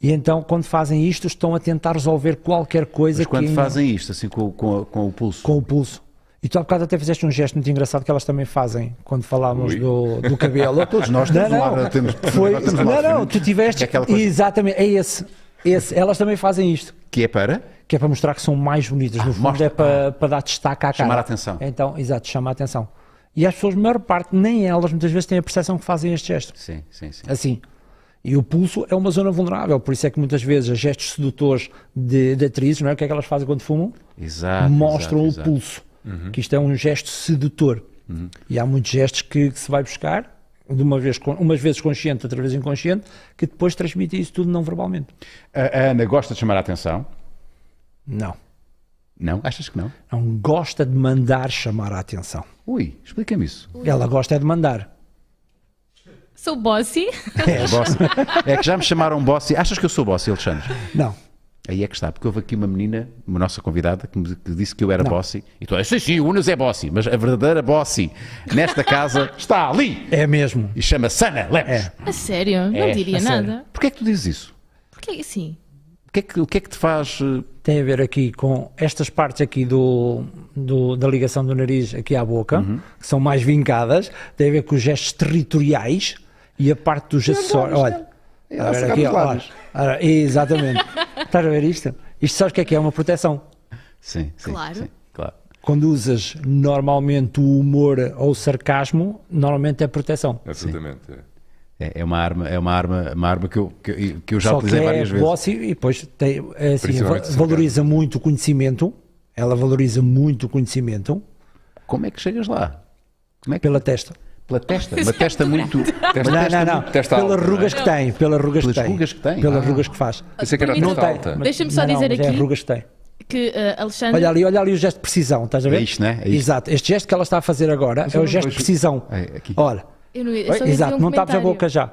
E então, quando fazem isto, estão a tentar resolver qualquer coisa Mas quando que fazem isto, assim com, com, com o pulso, com o pulso. E tu há bocado até fizeste um gesto muito engraçado que elas também fazem quando falámos do, do cabelo. Todos nós temos um lado- temos- Foi, nós temos não, não, tu tiveste. É Exatamente, é esse, esse. Elas também fazem isto. que é para Que é para mostrar que são mais bonitas. No fundo, mostra- é para, para dar destaque à cara. Chamar a atenção. Então, exato, chama a atenção. E as pessoas, a maior parte, nem elas, muitas vezes têm a percepção que fazem este gesto. Sim, sim, sim. Assim. E o pulso é uma zona vulnerável, por isso é que muitas vezes os gestos sedutores de, de atrizes, não é? O que é que elas fazem quando fumam? Exato. mostram exato, o exato. pulso. Que isto é um gesto sedutor. E há muitos gestos que, que se vai buscar, de uma vez, umas vezes consciente, outra vez inconsciente, que depois transmite isso tudo não verbalmente. A, a Ana gosta de chamar a atenção? Não. Não? Achas que não? Não gosta de mandar chamar a atenção. Ui, explica-me isso. Ela gosta é de mandar. Sou bossy. É, bossy. é que já me chamaram bossy. Achas que eu sou bossy, Alexandre? Não. Aí é que está, porque houve aqui uma menina, uma nossa convidada, que me que disse que eu era Não. bossy. E tu, sim, sim, o Unas é bossy, mas a verdadeira bossy nesta casa está ali É mesmo. e chama Sana Lemos. É. A sério? Não É, diria a sério. nada. Porquê é que tu dizes isso? Porque assim. O que é que, o que, é que te faz. eh, Tem a ver aqui com estas partes aqui do, do- da ligação do nariz aqui à boca, Uhum. que são mais vincadas, tem a ver com os gestos territoriais e a parte dos acessórios. Olha, É, a ver afogar aqui, ó, olha, exatamente. Estás a ver isto? Isto sabes o que é que é? Uma proteção. Sim, sim. Claro. sim, claro. Quando usas normalmente o humor ou o sarcasmo, normalmente é proteção. Absolutamente. é. É, é uma arma, é uma arma, uma arma que, eu, que, que eu já Só que utilizei é várias vezes. bossy e depois tem, é assim, va- valoriza muito o conhecimento. Ela valoriza muito o conhecimento Como é que chegas lá? Como é que... pela testa. Pela testa? Uma testa muito. Testa- Não, não, não. testa Pelas alta, rugas não que tem. Pelas rugas Pelas que tem. rugas que tem? Pelas Ah. rugas que faz. Pensei que era testa Não alta. tem. Deixa-me só Não, dizer mas É aqui- rugas que tem. Que uh, Alexandre. Olha ali, olha ali o gesto de precisão, estás a ver? É isto, né? É isto. Exato. Este gesto que ela está a fazer agora é eu o gesto de precisão. É, aqui. Olha. Eu não ia, eu dizer Exato. um não tapes a boca já.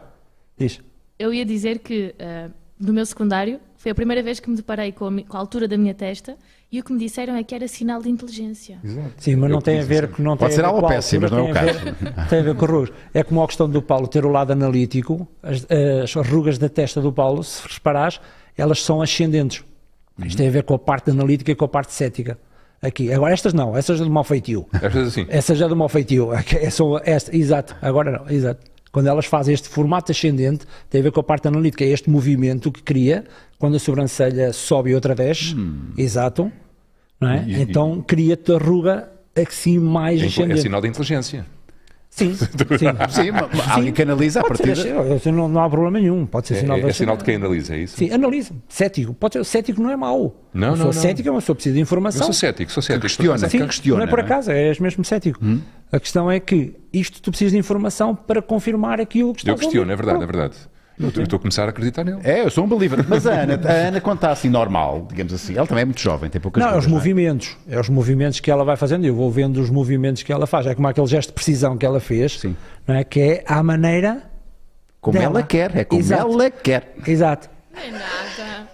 Diz. Eu ia dizer que uh, no meu secundário foi a primeira vez que me deparei com a, com a altura da minha testa e o que me disseram é que era sinal de inteligência. Sim, mas não tem a ver que não Pode ser a ver com a alopecia, mas não é o ver- Tem a ver com rugas. É como a questão do Paulo ter o lado analítico, as, as rugas da testa do Paulo, se reparares, elas são ascendentes. Isto tem a ver com a parte analítica e com a parte cética. Aqui. Agora estas não, essas é do mau feitio. Estas assim. Essa já é do mau feitio. É esta, exato. Agora não, exato. Quando elas fazem este formato ascendente, tem a ver com a parte analítica, é este movimento que cria quando a sobrancelha sobe outra desce. Exato. Não é? E- então cria-te a ruga assim mais É, é ascendente. sinal de inteligência. Sim, sim. Sim, alguém a ser, partida. eu- eu- não, não há problema nenhum. Pode ser É, sinal é- de é sinal de quem analisa, é isso? Sim, analisa. Cético. Pode ser, cético não é mau. Não, não, não. cética é uma pessoa que precisa de Eu informação. sou cético, sou cético. questiona. Por Sim, acaso, questiona, não é por é? acaso, és mesmo cético. A questão é que isto tu precisas de informação para confirmar aquilo que está Eu questiono, é verdade, é verdade. Eu estou- a começar a acreditar nele. É, eu sou um believer. Mas a Ana, a Ana, quando está assim normal, digamos assim, ela também é muito jovem, tem poucas Não, é os é? movimentos. É os movimentos que ela vai fazendo. Eu vou vendo os movimentos que ela faz. É como aquele gesto de precisão que ela fez, Sim. não é? que é à maneira. Como dela. ela quer, é como Exato. ela quer. Exato. Não é nada.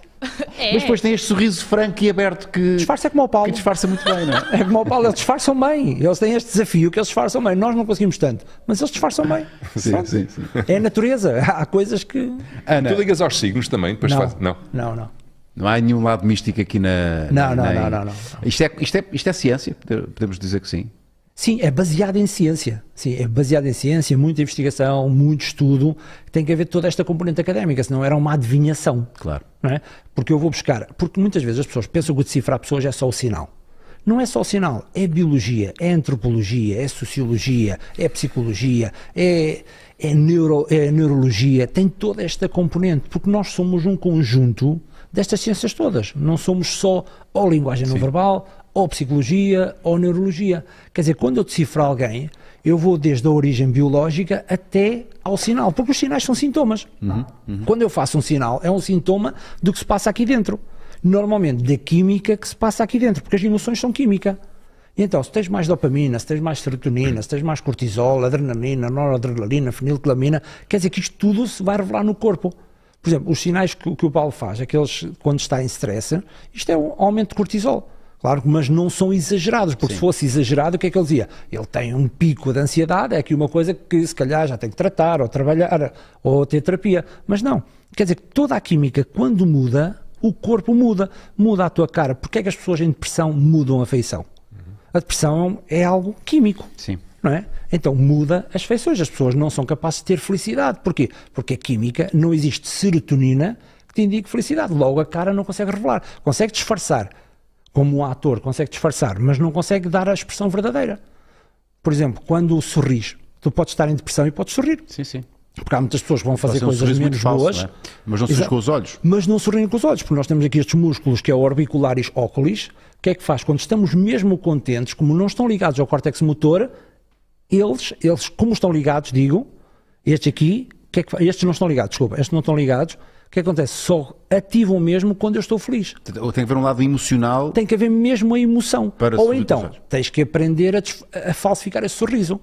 É. Mas depois tem este sorriso franco e aberto que, Disfarça é como o Paulo. que disfarça muito bem, não é? É como o Paulo, eles disfarçam bem. Eles têm este desafio que eles disfarçam bem. Nós não conseguimos tanto, mas eles disfarçam bem. Sim, sim, sim. É a natureza. Há coisas que. Ana, Tu ligas aos signos também, depois Não. faz. Não. Não, não. não há nenhum lado místico aqui na. Não, não, na- não, não, não. Isto é, isto, é, isto é ciência, podemos dizer que sim. Sim, é baseado em ciência. Sim, é baseado em ciência, muita investigação, muito estudo. Tem que haver toda esta componente académica, senão era uma adivinhação. Claro. Não é? Porque eu vou buscar. Porque muitas vezes as pessoas pensam que o decifrar pessoas é só o sinal. Não é só o sinal, é biologia, é antropologia, é sociologia, é psicologia, é, é, neuro, é neurologia, tem toda esta componente, porque nós somos um conjunto destas ciências todas. Não somos só ou linguagem não verbal, ou psicologia, ou neurologia. Quer dizer, quando eu decifro alguém, eu vou desde a origem biológica até ao sinal, porque os sinais são sintomas. Quando eu faço um sinal, é um sintoma do que se passa aqui dentro. Normalmente da química que se passa aqui dentro, porque as emoções são química. E então, se tens mais dopamina, se tens mais serotonina, se tens mais cortisol, adrenalina, noradrenalina, fenilcalamina, quer dizer que isto tudo se vai revelar no corpo. Por exemplo, os sinais que, que o Paulo faz, aqueles quando está em stress, isto é um aumento de cortisol. Claro, mas não são exagerados, porque se fosse exagerado, o que é que ele dizia? Ele tem um pico de ansiedade, é aqui uma coisa que se calhar já tem que tratar, ou trabalhar, ou ter terapia. Mas não. Quer dizer que toda a química, quando muda, o corpo muda. Muda a tua cara. Porquê é que as pessoas em depressão mudam a feição? A depressão é algo químico. Sim. Não é? Então muda as feições. As pessoas não são capazes de ter felicidade. Porquê? Porque a química não existe serotonina que te indique felicidade. Logo a cara não consegue revelar. Consegue disfarçar. Como um ator consegue disfarçar, mas não consegue dar a expressão verdadeira. Por exemplo, quando sorris, tu podes estar em depressão e podes sorrir. Sim, sim. Porque há muitas pessoas que vão fazer um coisas menos falso, boas. não é? Mas não sorris Exato. com os olhos. Mas não sorriem com os olhos, porque nós temos aqui estes músculos que é o orbicularis oculis. O que é que faz? Quando estamos mesmo contentes, como não estão ligados ao córtex motor, eles, eles como estão ligados, digo, estes aqui, o que é que estes não estão ligados, desculpa, estes não estão ligados, o que acontece? Só ativam mesmo quando eu estou feliz. Ou tem que haver um lado emocional. Tem que haver mesmo a emoção. Ou então, tens que aprender a, a falsificar esse sorriso.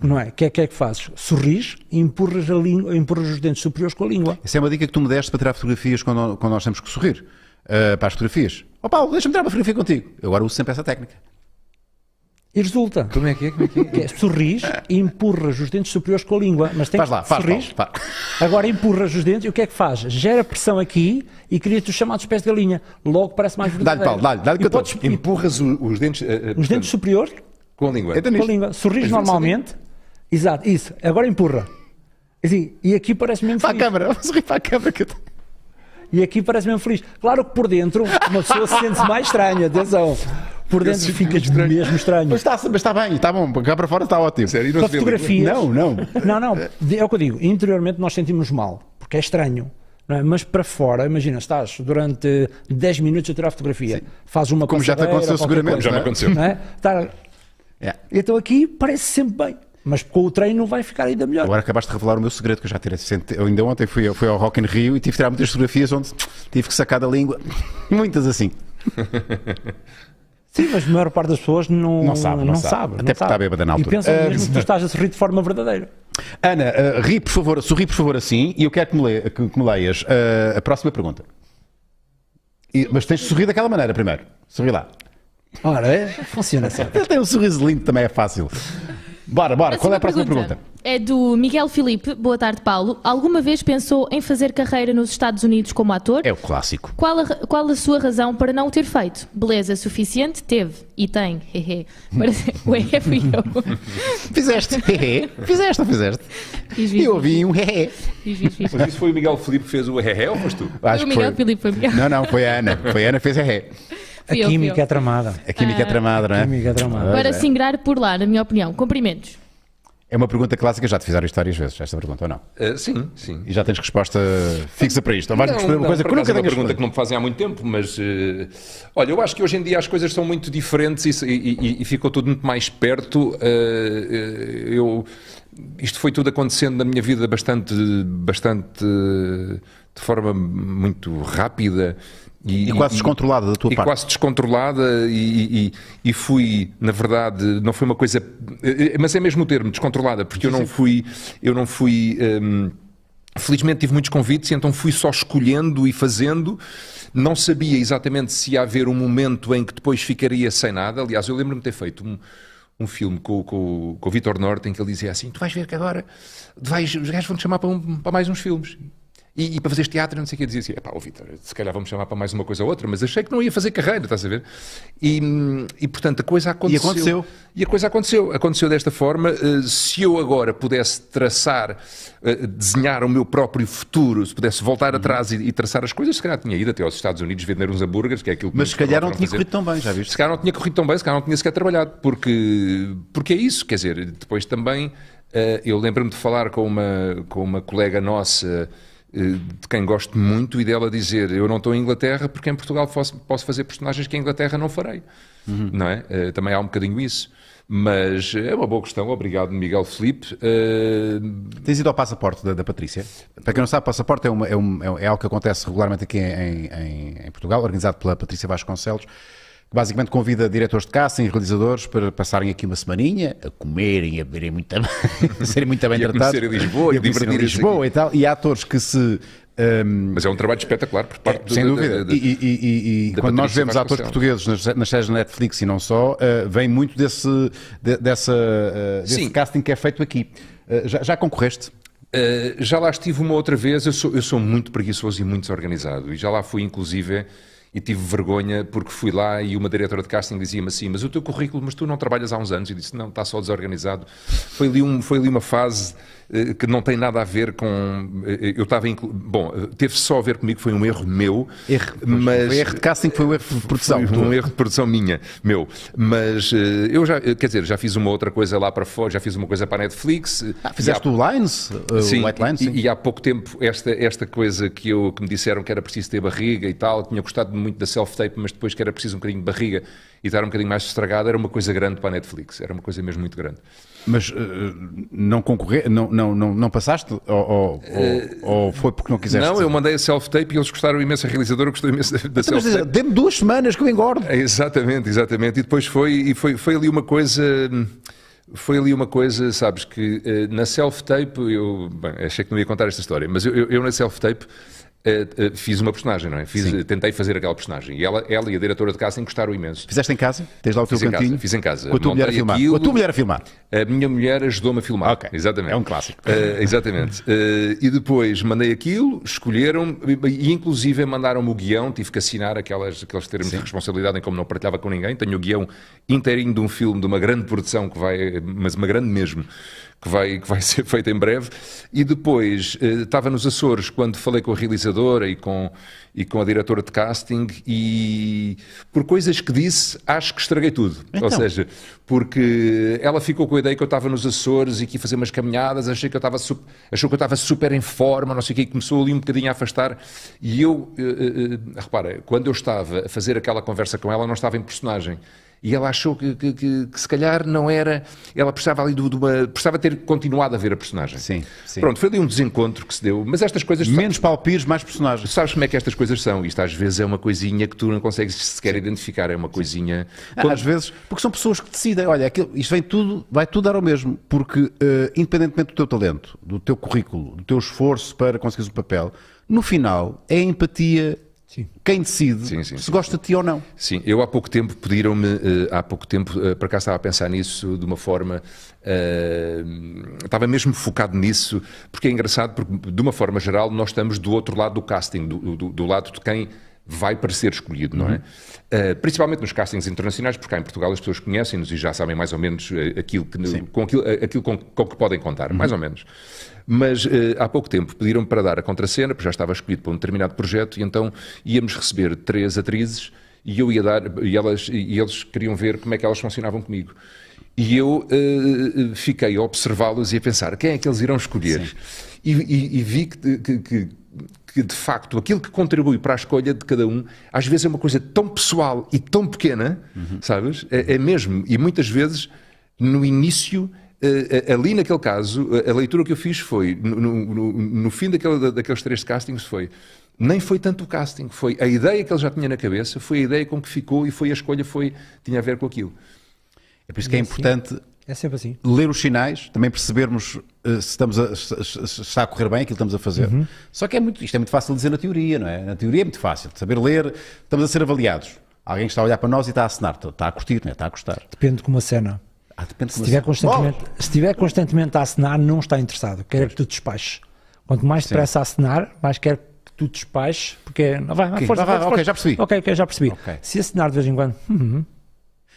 Não é? O que é que é que fazes? Sorris e empurras, a língua, empurras os dentes superiores com a língua. Essa é uma dica que tu me deste para tirar fotografias quando, quando nós temos que sorrir. Ah, para as fotografias. Ó Paulo, deixa-me tirar uma fotografia contigo. Eu agora uso sempre essa técnica. E resulta. Como é que é? Como é que é? Que é, sorris e empurras os dentes superiores com a língua. Mas tem Faz que lá, faz, sorris, Paulo. faz. Agora empurras os dentes e o que é que faz? Gera pressão aqui e cria-te os chamados pés de galinha. Logo parece mais Dá-lhe, verdadeiro. Paulo, dá-lhe, dá-lhe que E eu tô- podes- Empurras o- os dentes, eh, eh, Os portanto, dentes superiores com a língua. Então com a língua. Sorris Mas normalmente. Exato, isso. Agora empurra. Assim, e aqui parece mesmo Para a câmara, vou sorrir para a câmara. Que eu... E aqui parece mesmo feliz. Claro que por dentro uma pessoa se sente mais estranha, atenção. Por dentro sinto ficas estranho. mesmo estranho. Mas está, mas está bem, está bom. Cá para fora está ótimo. Sério, não a fotografias. Não, não. Não, não, é o que eu digo. Interiormente nós sentimos mal, porque é estranho. não é? Mas para fora, imagina, estás durante 10 minutos a tirar fotografia, fazes uma Como já te aconteceu seguramente, coisa, Já me aconteceu. não é? Tá- É. Então aqui parece sempre bem, mas com o treino vai ficar ainda melhor. Agora acabaste de revelar o meu segredo que eu já tirei. Eu ainda ontem fui, fui ao Rock in Rio e tive que tirar muitas fotografias onde tive que sacar da língua. Muitas assim. Sim, mas a maior parte das pessoas não, Não sabe, não sabe. sabe. Até não porque está sabe. bêbada na E altura. pensam Ah, mesmo que tu estás a sorrir de forma verdadeira. Ana, ah, ri por favor, sorri por favor assim e eu quero que me, le- que- que me leias ah, a próxima pergunta. E- mas tens de sorrir daquela maneira primeiro. Sorri lá. Ora, é, funciona assim. Tem um sorriso lindo, também é fácil. Bora, bora. Qual é a próxima pergunta? É do Miguel Filipe. Boa tarde, Paulo. Alguma vez pensou em fazer carreira nos Estados Unidos como ator? É o clássico. Qual a, qual a sua razão para não o ter feito? Beleza suficiente? Teve. E tem. Hehe. Para Ué, fui eu. Fizeste. Hehe. Fizeste ou fizeste? Fiz, fiz, Eu ouvi um hehe. fiz, fiz, fiz. Mas isso foi o Miguel Filipe que fez o RR ou foste tu? Acho o Miguel foi. Filipe foi Miguel. Não, não, foi a Ana. Foi a Ana que fez hehe. A eu, química eu. é tramada. A química é tramada, não A é? química é tramada. Para é. se ingrar por lá, na minha opinião. Cumprimentos. É uma pergunta clássica, já te fizeram isto várias vezes, esta pergunta, ou não? Uh, sim, sim. E já tens resposta fixa para isto. Ou vais responder uma coisa que nunca é uma pergunta que não me fazem há muito tempo, mas eh, olha, eu acho que hoje em dia as coisas são muito diferentes e, e- e ficou tudo muito mais perto. Eh, eu, isto foi tudo acontecendo na minha vida bastante, bastante de forma muito rápida. E quase descontrolada da tua e parte. quase descontrolada e, e- e fui, na verdade, não foi uma coisa, mas é mesmo o termo, descontrolada, porque eu não fui, eu não fui, hum, felizmente tive muitos convites e então fui só escolhendo e fazendo, não sabia exatamente se ia haver um momento em que depois ficaria sem nada, aliás, eu lembro-me de ter feito um, um filme com, com, com o Vitor Norte em que ele dizia assim, tu vais ver que agora vais, os gajos vão-te chamar para, um- para mais uns filmes. E, e para fazeres teatro, não sei o que, eu dizia assim: pá, Vitor, se calhar vamos chamar para mais uma coisa ou outra, mas achei que não ia fazer carreira, estás a ver? E, e portanto a coisa aconteceu. aconteceu. E a coisa aconteceu. Aconteceu desta forma. Eh, Se eu agora pudesse traçar, eh, desenhar o meu próprio futuro, se pudesse voltar Uhum. atrás e, e traçar as coisas, se calhar tinha ido até aos Estados Unidos vender uns hambúrgueres, que é aquilo que Mas se calhar não tinha fazer. corrido tão bem, já viste? Se calhar não tinha corrido tão bem, se calhar não tinha sequer trabalhado, porque, porque é isso, quer dizer, depois também eh, eu lembro-me de falar com uma, com uma colega nossa de quem gosto muito e dela dizer eu não estou em Inglaterra porque em Portugal posso, posso fazer personagens que em Inglaterra não farei, não é? Eh, também há um bocadinho isso. Mas é uma boa questão, obrigado Miguel Felipe. Eh, Tens ido ao passaporte da, da Patrícia? Para quem não sabe, passaporte é, uma- é um- é algo que acontece regularmente aqui em, em- em Portugal, organizado pela Patrícia Vasconcelos, basicamente convida diretores de casting e realizadores para passarem aqui uma semaninha a comerem, a beberem muito bem, a serem muito bem E a tratados. conhecerem Lisboa, e a conhecerem divertirem-se Lisboa e tal. E há atores que se. hum, mas é um trabalho espetacular por parte do- sem da- dúvida. da- da- e e- e- quando nós Patrícia vemos atores portugueses nas, nas séries da Netflix e não só, uh, vem muito desse, de- dessa, uh, desse casting que é feito aqui. Uh, já, já concorreste? Já lá estive uma outra vez, eu sou, eu sou muito preguiçoso e muito desorganizado. E já lá fui, inclusive, e tive vergonha porque fui lá e uma diretora de casting dizia-me assim: Mas o teu currículo, mas tu não trabalhas há uns anos? E disse: Não, está só desorganizado. Foi ali, um, foi ali uma fase que não tem nada a ver com. eh, Eu estava. inclu- Bom, eh, teve só a ver comigo, foi um erro meu. Erro, mas. Foi erro de casting, foi um erro de produção. Foi um erro de produção minha, meu. Mas eh, eu já, eh, quer dizer, já fiz uma outra coisa lá para fora, já fiz uma coisa para a Netflix. eh, Ah, fizeste o Lines? Sim, o White Lines? e, Sim. e há pouco tempo esta, esta coisa que, eu, que me disseram que era preciso ter barriga e tal, tinha gostado muito da self-tape, mas depois que era preciso um bocadinho de barriga e estar um bocadinho mais estragado, era uma coisa grande para a Netflix, era uma coisa mesmo muito grande. Mas uh, não concorrer, não, não, não, não passaste? Ou, ou, ou- ou foi porque não quiseste? Não, eu mandei a self-tape e eles gostaram imenso, a realizadora gostou imenso da, Então, self-tape. Dê-me duas semanas que eu engordo. É, Exatamente, exatamente. E depois foi, e foi, foi ali uma coisa. Foi ali uma coisa, sabes, que eh, na self-tape, eu bem, achei que não ia contar esta história, mas eu, eu, eu na self-tape eh, eh, fiz uma personagem, não é? Fiz, Sim. tentei fazer aquela personagem. E ela, ela e a diretora de casting gostaram imenso. Fizeste em casa? Tens lá o teu Fiz em casa, cantinho? fiz em casa. Com a tua mulher a filmar? aquilo. A tua mulher a filmar? A minha mulher ajudou-me a filmar. Ok. Exatamente. É um clássico. Eh, exatamente. Eh, e depois mandei aquilo, escolheram e, inclusive mandaram-me o guião, tive que assinar aquelas, aqueles termos de responsabilidade em como não partilhava com ninguém. Tenho o guião inteirinho de um filme de uma grande produção que vai, mas uma grande mesmo, que vai, que vai ser feita em breve. E depois eh, estava nos Açores quando falei com a realizadora e com, e com a diretora de casting e por coisas que disse, acho que estraguei tudo. Ou Então. seja, porque ela ficou com a ideia que eu estava nos Açores e que ia fazer umas caminhadas, achei que eu estava achou que eu estava super em forma, não sei o quê, e começou ali um bocadinho a afastar. E eu, eh, eh, repara, quando eu estava a fazer aquela conversa com ela, não estava em personagem. E ela achou que, que- que- que se calhar não era. Ela precisava ali de, uma. precisava ter continuado a ver a personagem. Sim, sim. Pronto, foi ali um desencontro que se deu. Mas estas coisas. Menos palpires, mais personagens. Sabes como é que estas coisas são? Isto às vezes é uma coisinha que tu não consegues sequer identificar, é uma coisinha. Ah, Às vezes, porque são pessoas que decidem, olha, aquilo- isto vem tudo, vai tudo dar ao mesmo, porque eh, independentemente do teu talento, do teu currículo, do teu esforço para conseguires um papel, no final é a empatia quem decide Sim, sim, se sim, gosta de ti ou não. Sim, eu há pouco tempo pediram-me, eh, há pouco tempo, uh, para cá estava a pensar nisso de uma forma, eh, estava mesmo focado nisso, porque é engraçado, porque de uma forma geral nós estamos do outro lado do casting, do, do- do lado de quem vai para ser escolhido, não é? Eh, principalmente nos castings internacionais, porque cá em Portugal as pessoas conhecem-nos e já sabem mais ou menos eh, aquilo, que, com aquilo, eh, aquilo com, com que podem contar, mais ou menos. Mas eh, há pouco tempo pediram-me para dar a contracena, porque já estava escolhido para um determinado projeto, e então íamos receber três atrizes e eu ia dar, e, elas, e eles queriam ver como é que elas funcionavam comigo. E eu eh, fiquei a observá-los e a pensar quem é que eles irão escolher. E, e- e vi que, que- que- que, de facto aquilo que contribui para a escolha de cada um às vezes é uma coisa tão pessoal e tão pequena, sabes? É, é mesmo. E muitas vezes no início. eh, ali naquele caso, a- a leitura que eu fiz foi, no, no- no- fim daquele- daqueles três castings, foi nem foi tanto o casting, foi a ideia que ele já tinha na cabeça, foi a ideia com que ficou e foi a escolha, foi, tinha a ver com aquilo. É por isso que é importante É sempre assim. ler os sinais, também percebermos eh, se, estamos a, se, está a correr bem aquilo que estamos a fazer. Uhum. Só que é muito, isto é muito fácil de dizer na teoria, não é? Na teoria é muito fácil, saber ler, estamos a ser avaliados. Alguém está a olhar para nós e está a assinar, está a curtir, não é? está a gostar. Depende de como a cena. Ah, depende Se estiver constantemente, se estiver constantemente a assinar, não está interessado. Quer que tu despaches. Quanto mais depressa a assinar, mais quer que tu despaches, porque é- vai, vai, Ok, força, vai, vai, força. já percebi. Ok, ok, já percebi. Ok. Se assinar de vez em quando, hum,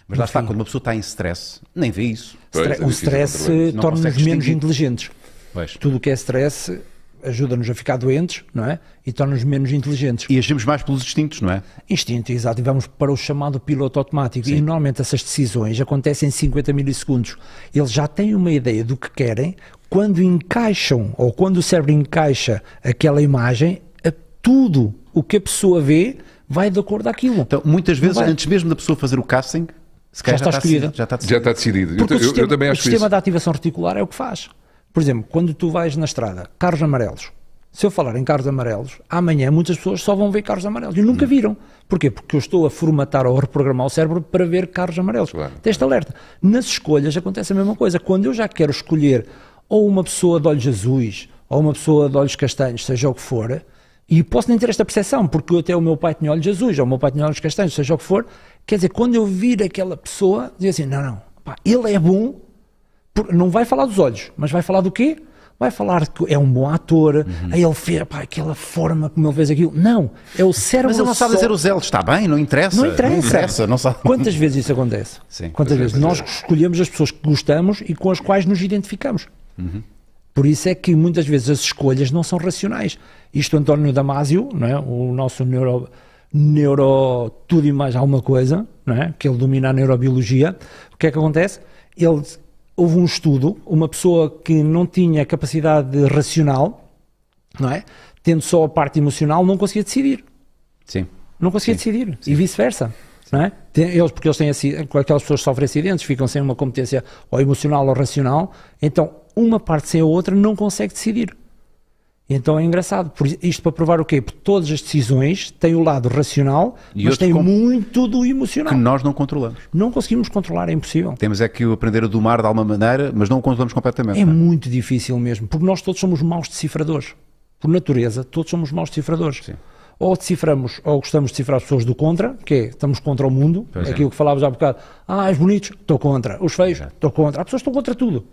Mas lá está, quando uma pessoa está em stress, nem vê isso. Pois, stre- é o difícil stress torna-nos menos inteligentes. Pois. Tudo o que é stress ajuda-nos a ficar doentes, não é? E torna-nos menos inteligentes. E agimos mais pelos instintos, não é? Instinto, exato. E vamos para o chamado piloto automático. E normalmente essas decisões acontecem em 50 milissegundos. Eles já têm uma ideia do que querem. Quando encaixam, ou quando o cérebro encaixa aquela imagem, a tudo o que a pessoa vê vai de acordo àquilo. Então, muitas vezes, antes mesmo da pessoa fazer o casting, se calhar está escolhida. decidido, já está Já decidido. está decidido. Eu, Porque o eu- eu sistema, também o acho sistema isso. de ativação reticular é o que faz. Por exemplo, quando tu vais na estrada, carros amarelos. Se eu falar em carros amarelos, amanhã muitas pessoas só vão ver carros amarelos e Hum. nunca viram. Porquê? Porque eu estou a formatar ou a reprogramar o cérebro para ver carros amarelos. Claro. Tem este alerta. Nas escolhas acontece a mesma coisa. Quando eu já quero escolher ou uma pessoa de olhos azuis ou uma pessoa de olhos castanhos, seja o que for, e posso nem ter esta percepção, porque até o meu pai tinha olhos azuis ou o meu pai tinha olhos castanhos, seja o que for, quer dizer, quando eu vir aquela pessoa, dizer assim: não, não, pá, ele é bom por- não vai falar dos olhos, mas vai falar do quê? Vai falar que é um bom ator, Uhum. aí ele fez pá, aquela forma como ele fez aquilo. Não, é o cérebro. Mas ele não sabe só- dizer os L's, está bem, não interessa. Não interessa. Não interessa, não sabe. Quantas vezes isso acontece? Sim. Quantas é, vezes? Nós escolhemos as pessoas que gostamos e com as quais nos identificamos. Uhum. Por isso é que muitas vezes as escolhas não são racionais. Isto António Damasio, não é? o nosso neuro, neuro tudo e mais alguma coisa, não é? que ele domina a neurobiologia, o que é que acontece? Ele, houve um estudo, uma pessoa que não tinha capacidade racional, não é? tendo só a parte emocional, não conseguia decidir Sim. não conseguia decidir e vice-versa. Não é? Eles, porque eles têm aci- aquelas pessoas que sofrem acidentes, ficam sem uma competência ou emocional ou racional, então uma parte sem a outra não consegue decidir. Então é engraçado. Isto para provar o quê? Porque todas as decisões têm o lado racional, E mas têm muito do emocional. Que nós não controlamos. Não conseguimos controlar, é impossível. Temos é que aprender a domar de alguma maneira, mas não o controlamos completamente. É é? muito difícil mesmo, porque nós todos somos maus decifradores. Por natureza, todos somos maus decifradores. Sim. Ou deciframos, ou gostamos de decifrar as pessoas do contra, que é, estamos contra o mundo, Pois é. aquilo que falávamos há bocado. Ah, os bonitos, estou contra. Os feios, estou contra. Há pessoas que estão contra tudo.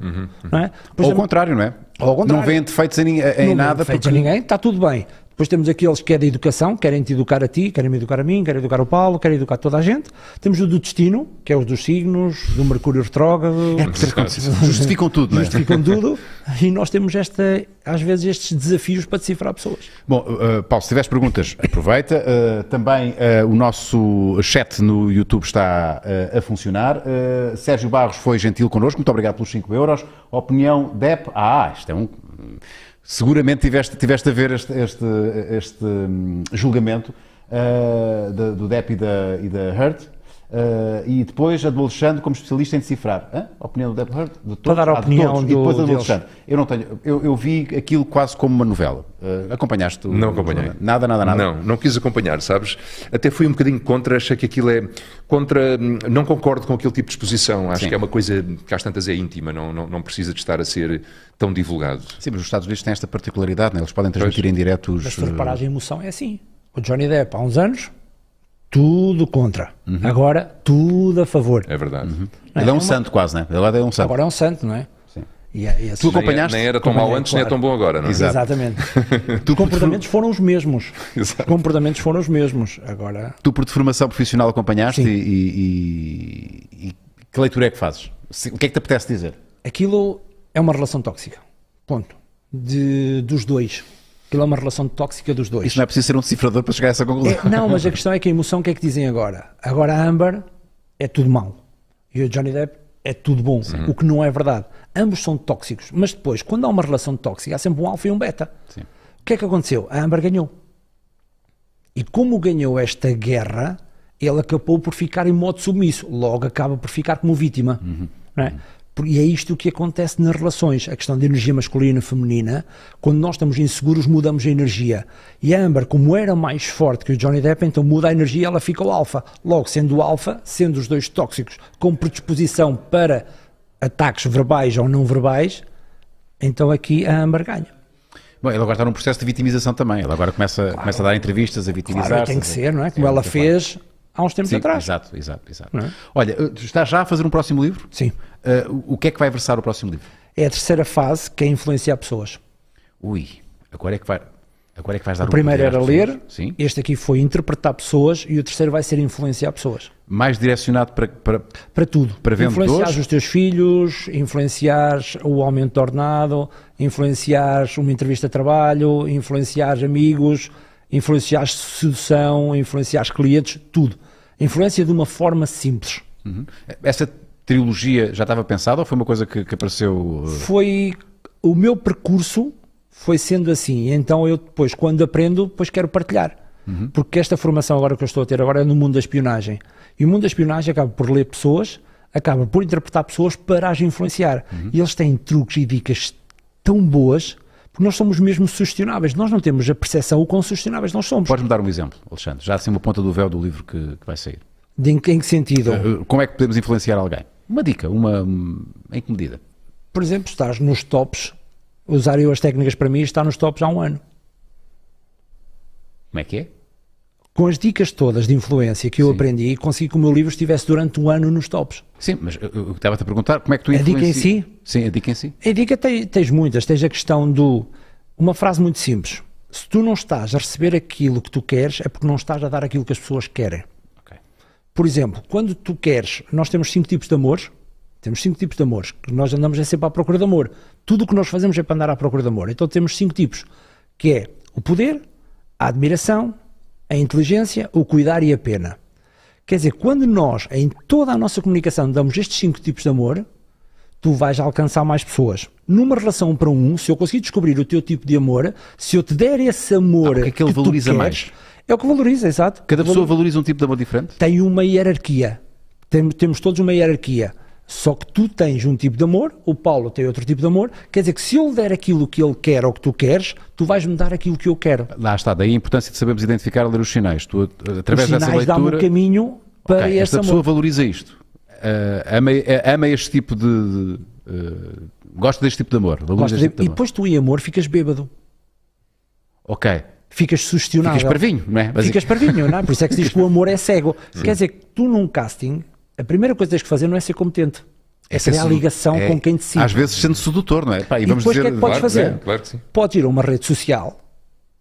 Não é? Por Ou ao contrário, não é? Ao contrário. Não vêem defeitos em, em não nada feito porque a ninguém, está tudo bem. Depois temos aqueles que é da educação, querem te educar a ti, querem me educar a mim, querem educar o Paulo, querem educar toda a gente. Temos o do destino, que é os dos signos, do Mercúrio retrógrado. justificam tudo, não é? justificam tudo e nós temos esta, às vezes estes desafios para decifrar pessoas. Bom, uh, Paulo, se tiveres perguntas, aproveita. Uh, também uh, o nosso chat no YouTube está uh, a funcionar. Uh, Sérgio Barros foi gentil connosco, muito obrigado pelos 5 euros. Opinião DEP. Ah, isto é um. Seguramente tiveste, tiveste a ver este, este, este hum, julgamento uh, do DEP e da, e da Hurt. Uh, e depois a do Alexandre como especialista em decifrar. Hã? A opinião do Depp Hurt? De todos? Para dar a Ah, opinião todos. do- E depois a do. Alexandre. Eu não tenho. Eu, eu vi aquilo quase como uma novela. Uh, acompanhaste? o- Não acompanhei. Nada, nada, nada. Não, não quis acompanhar, sabes? Até fui um bocadinho contra, achei que aquilo é contra. hum, Não concordo com aquele tipo de exposição. Acho Sim. que é uma coisa que às tantas é íntima, não, não, não precisa de estar a ser tão divulgado. Sim, mas os Estados Unidos têm esta particularidade, né? eles podem transmitir em direto os. Mas se reparares, a emoção é assim. O Johnny Depp, há uns anos, tudo contra. Agora, tudo a favor. É verdade. Ele é um uma- santo quase, né? Ele é um santo. Agora é um santo, não é? Sim. E é esse- Tu Nem, acompanhaste? nem era tão mal antes, nem é claro. tão bom agora, não é? Exato. Exatamente. Tu, Os comportamentos foram os mesmos. Exato. Os comportamentos foram os mesmos. Agora, tu, por formação profissional, acompanhaste e, e- e- e que leitura é que fazes? Se- O que é que te apetece dizer? aquilo é uma relação tóxica. Ponto. De, dos dois. Aquilo é uma relação tóxica dos dois. Isso não é preciso ser um decifrador para chegar a essa conclusão. É, não, mas a questão é que a emoção, o que é que dizem agora? Agora a Amber é tudo mau. E o Johnny Depp é tudo bom, o que não é verdade. Ambos são tóxicos, mas depois, quando há uma relação tóxica, há sempre um alfa e um beta. Sim. O que é que aconteceu? A Amber ganhou. E como ganhou esta guerra, ele acabou por ficar em modo submisso. Logo acaba por ficar como vítima. não é? Por- E é isto que acontece nas relações. A questão de energia masculina e feminina. Quando nós estamos inseguros, mudamos a energia. E a Amber, como era mais forte que o Johnny Depp, então muda a energia ela fica o alfa. Logo, sendo o alfa, sendo os dois tóxicos com predisposição para ataques verbais ou não verbais, então aqui a Amber ganha. Bom, ele agora está num processo de vitimização também. Ele agora começa, começa a dar entrevistas, a vitimizar-se. Claro, tem que ser, não é? Como ela fez há uns tempos Sim, atrás. exato, exato, exato. É? Olha, eh, está já a fazer um próximo livro? Sim. Eh, o que é que vai versar o próximo livro? É a terceira fase que é influenciar pessoas. Ui, agora é que vai. Agora é que vais dar O primeiro poder era ler. Sim. este aqui foi interpretar pessoas e o terceiro vai ser influenciar pessoas. Mais direcionado para, para, Para tudo. Para vendedores? Influenciar os teus filhos, influenciar o aumento de ordenado, influenciar uma entrevista de trabalho, influenciar amigos, influenciar sedução, influenciar clientes, tudo. Influência de uma forma simples. Uhum. Essa trilogia já estava pensada ou foi uma coisa que, que apareceu? eh, Foi o meu percurso foi sendo assim. Então eu depois, quando aprendo, depois quero partilhar. Porque esta formação agora que eu estou a ter agora é no mundo da espionagem. E o mundo da espionagem acaba por ler pessoas, acaba por interpretar pessoas para as influenciar. E eles têm truques e dicas tão boas, porque nós somos mesmo sugestionáveis. Nós não temos a percepção o quão sugestionáveis nós somos. Podes-me dar um exemplo, Alexandre? Já assim uma ponta do véu do livro que, que vai sair. De em, em que sentido? Eh, Como é que podemos influenciar alguém? Uma dica, uma. Em que medida? Por exemplo, estás nos tops, usar eu as técnicas para mim, está nos tops há um ano. Como é que é? Com as dicas todas de influência que eu Sim. aprendi, consegui que o meu livro estivesse durante um ano nos tops. Sim, mas eu- estava-te a perguntar como é que tu A dica em influencias- si? Sim, a dica em si. A dica tem, tens muitas, tens a questão do. Uma frase muito simples. Se tu não estás a receber aquilo que tu queres, é porque não estás a dar aquilo que as pessoas querem. Ok. Por exemplo, quando tu queres, nós temos cinco tipos de amores. Temos cinco tipos de amores, que nós andamos é sempre à procura de amor. Tudo o que nós fazemos é para andar à procura de amor. Então temos cinco tipos, que é o poder, a admiração, a inteligência, o cuidar e a pena. Quer dizer, quando nós, em toda a nossa comunicação, damos estes cinco tipos de amor, tu vais alcançar mais pessoas. Numa relação um para um, se eu conseguir descobrir o teu tipo de amor, se eu te der esse amor Ah, que é que tu valoriza queres, mais? É o que valoriza, exato. Cada pessoa Valor- valoriza um tipo de amor diferente? tem uma hierarquia. Tem- temos todos uma hierarquia. Só que tu tens um tipo de amor, o Paulo tem outro tipo de amor. Quer dizer que se eu lhe der aquilo que ele quer ou que tu queres, tu vais-me dar aquilo que eu quero. Lá está, daí a importância de sabermos identificar e ler os sinais. Tu, através Os dessa sinais dá-me leitura. um caminho para Ok, esse esta amor. pessoa valoriza isto. Ah, ama, ama este tipo de. de, ah, gosta deste tipo de amor. Gosta de- tipo de E depois tu em amor ficas bêbado. Ok. Ficas sugestionável. Ficas parvinho, não é? Ficas parvinho, não é? Por isso é que se diz que o amor é cego. Quer dizer que tu num casting, a primeira coisa que tens que fazer não é ser competente. É criar sedu- ligação é, com quem decide. Às vezes sendo sedutor, não é? Pá, e, E vamos depois o que é que podes Claro, fazer? é, claro que. Podes ir a uma rede social,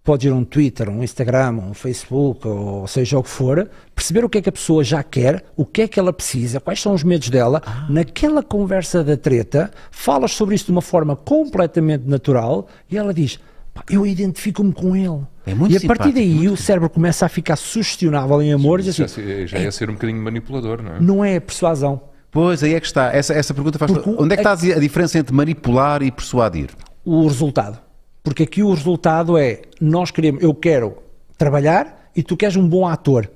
podes ir a um Twitter, um Instagram, um Facebook, ou seja o que for, perceber o que é que a pessoa já quer, o que é que ela precisa, quais são os medos dela. Ah. Naquela conversa da treta, falas sobre isso de uma forma completamente natural e ela diz: "Pá, Eu identifico-me com ele. É muito e a partir simpático, daí muito o cérebro começa a ficar sugestionável em amor e diz Já, assim, se- já é ser um bocadinho manipulador, não é? não é persuasão. Pois, aí é que está. Essa, essa pergunta faz. Porque Onde é que está a diferença entre manipular e persuadir? o resultado. Porque aqui o resultado é nós queremos, eu quero trabalhar e tu queres um bom ator.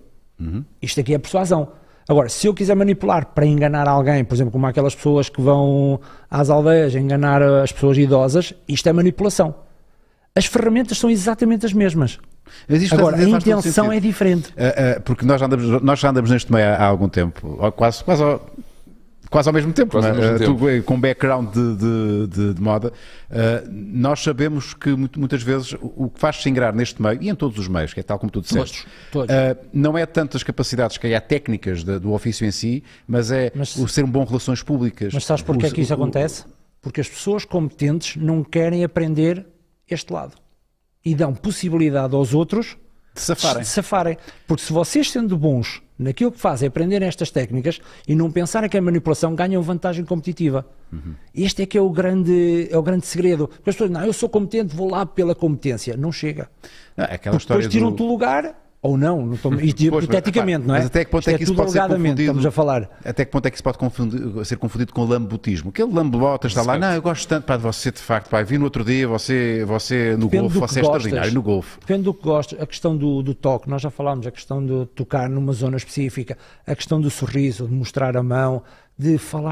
Isto aqui é persuasão. Agora, se eu quiser manipular para enganar alguém, por exemplo, como aquelas pessoas que vão às aldeias enganar as pessoas idosas, isto é manipulação. As ferramentas são exatamente as mesmas. Mas isto Agora, a faz- faz intenção é diferente. Ah, ah, porque nós já, andamos, nós já andamos neste meio há, há algum tempo, quase, quase, ao, quase ao mesmo tempo, é? ao mesmo Ah, tempo. tu, eh, com background de, de- de- de moda, ah, nós sabemos que muito- muitas vezes o o que faz-se ingrar neste meio, e em todos os meios, que é tal como tu disseste, Todos, todos. ah, não é tanto as capacidades que há técnicas de- do ofício em si, mas é Mas- o ser um bom relações públicas. Mas sabes porquê O- é que isso o- acontece? Porque as pessoas competentes não querem aprender este lado. E dão possibilidade aos outros De safarem. de safarem. Porque se vocês, sendo bons naquilo que fazem, aprenderem estas técnicas e não pensarem que é manipulação, ganham vantagem competitiva. Uhum. Este é que é o grande, é o grande segredo. Porque as pessoas, não, eu sou competente, vou lá pela competência. Não chega. Ah, aquela Porque depois tiram-te do... o lugar Ou não, não estou, isto Pois, hipoteticamente, não é? mas até que ponto Isto é que isso pode ser confundido? Estamos a falar. Até que ponto é que isso pode confundir- ser confundido com lambutismo? Aquele lambebota está lá, não, eu gosto tanto pá, de você, de facto, pá, vi no outro dia, você, você no Depende golfe, você é gostas. extraordinário no golfe. Depende do que gostas. A questão do, do toque, nós já falámos, a questão de tocar numa zona específica, a questão do sorriso, de mostrar a mão, de falar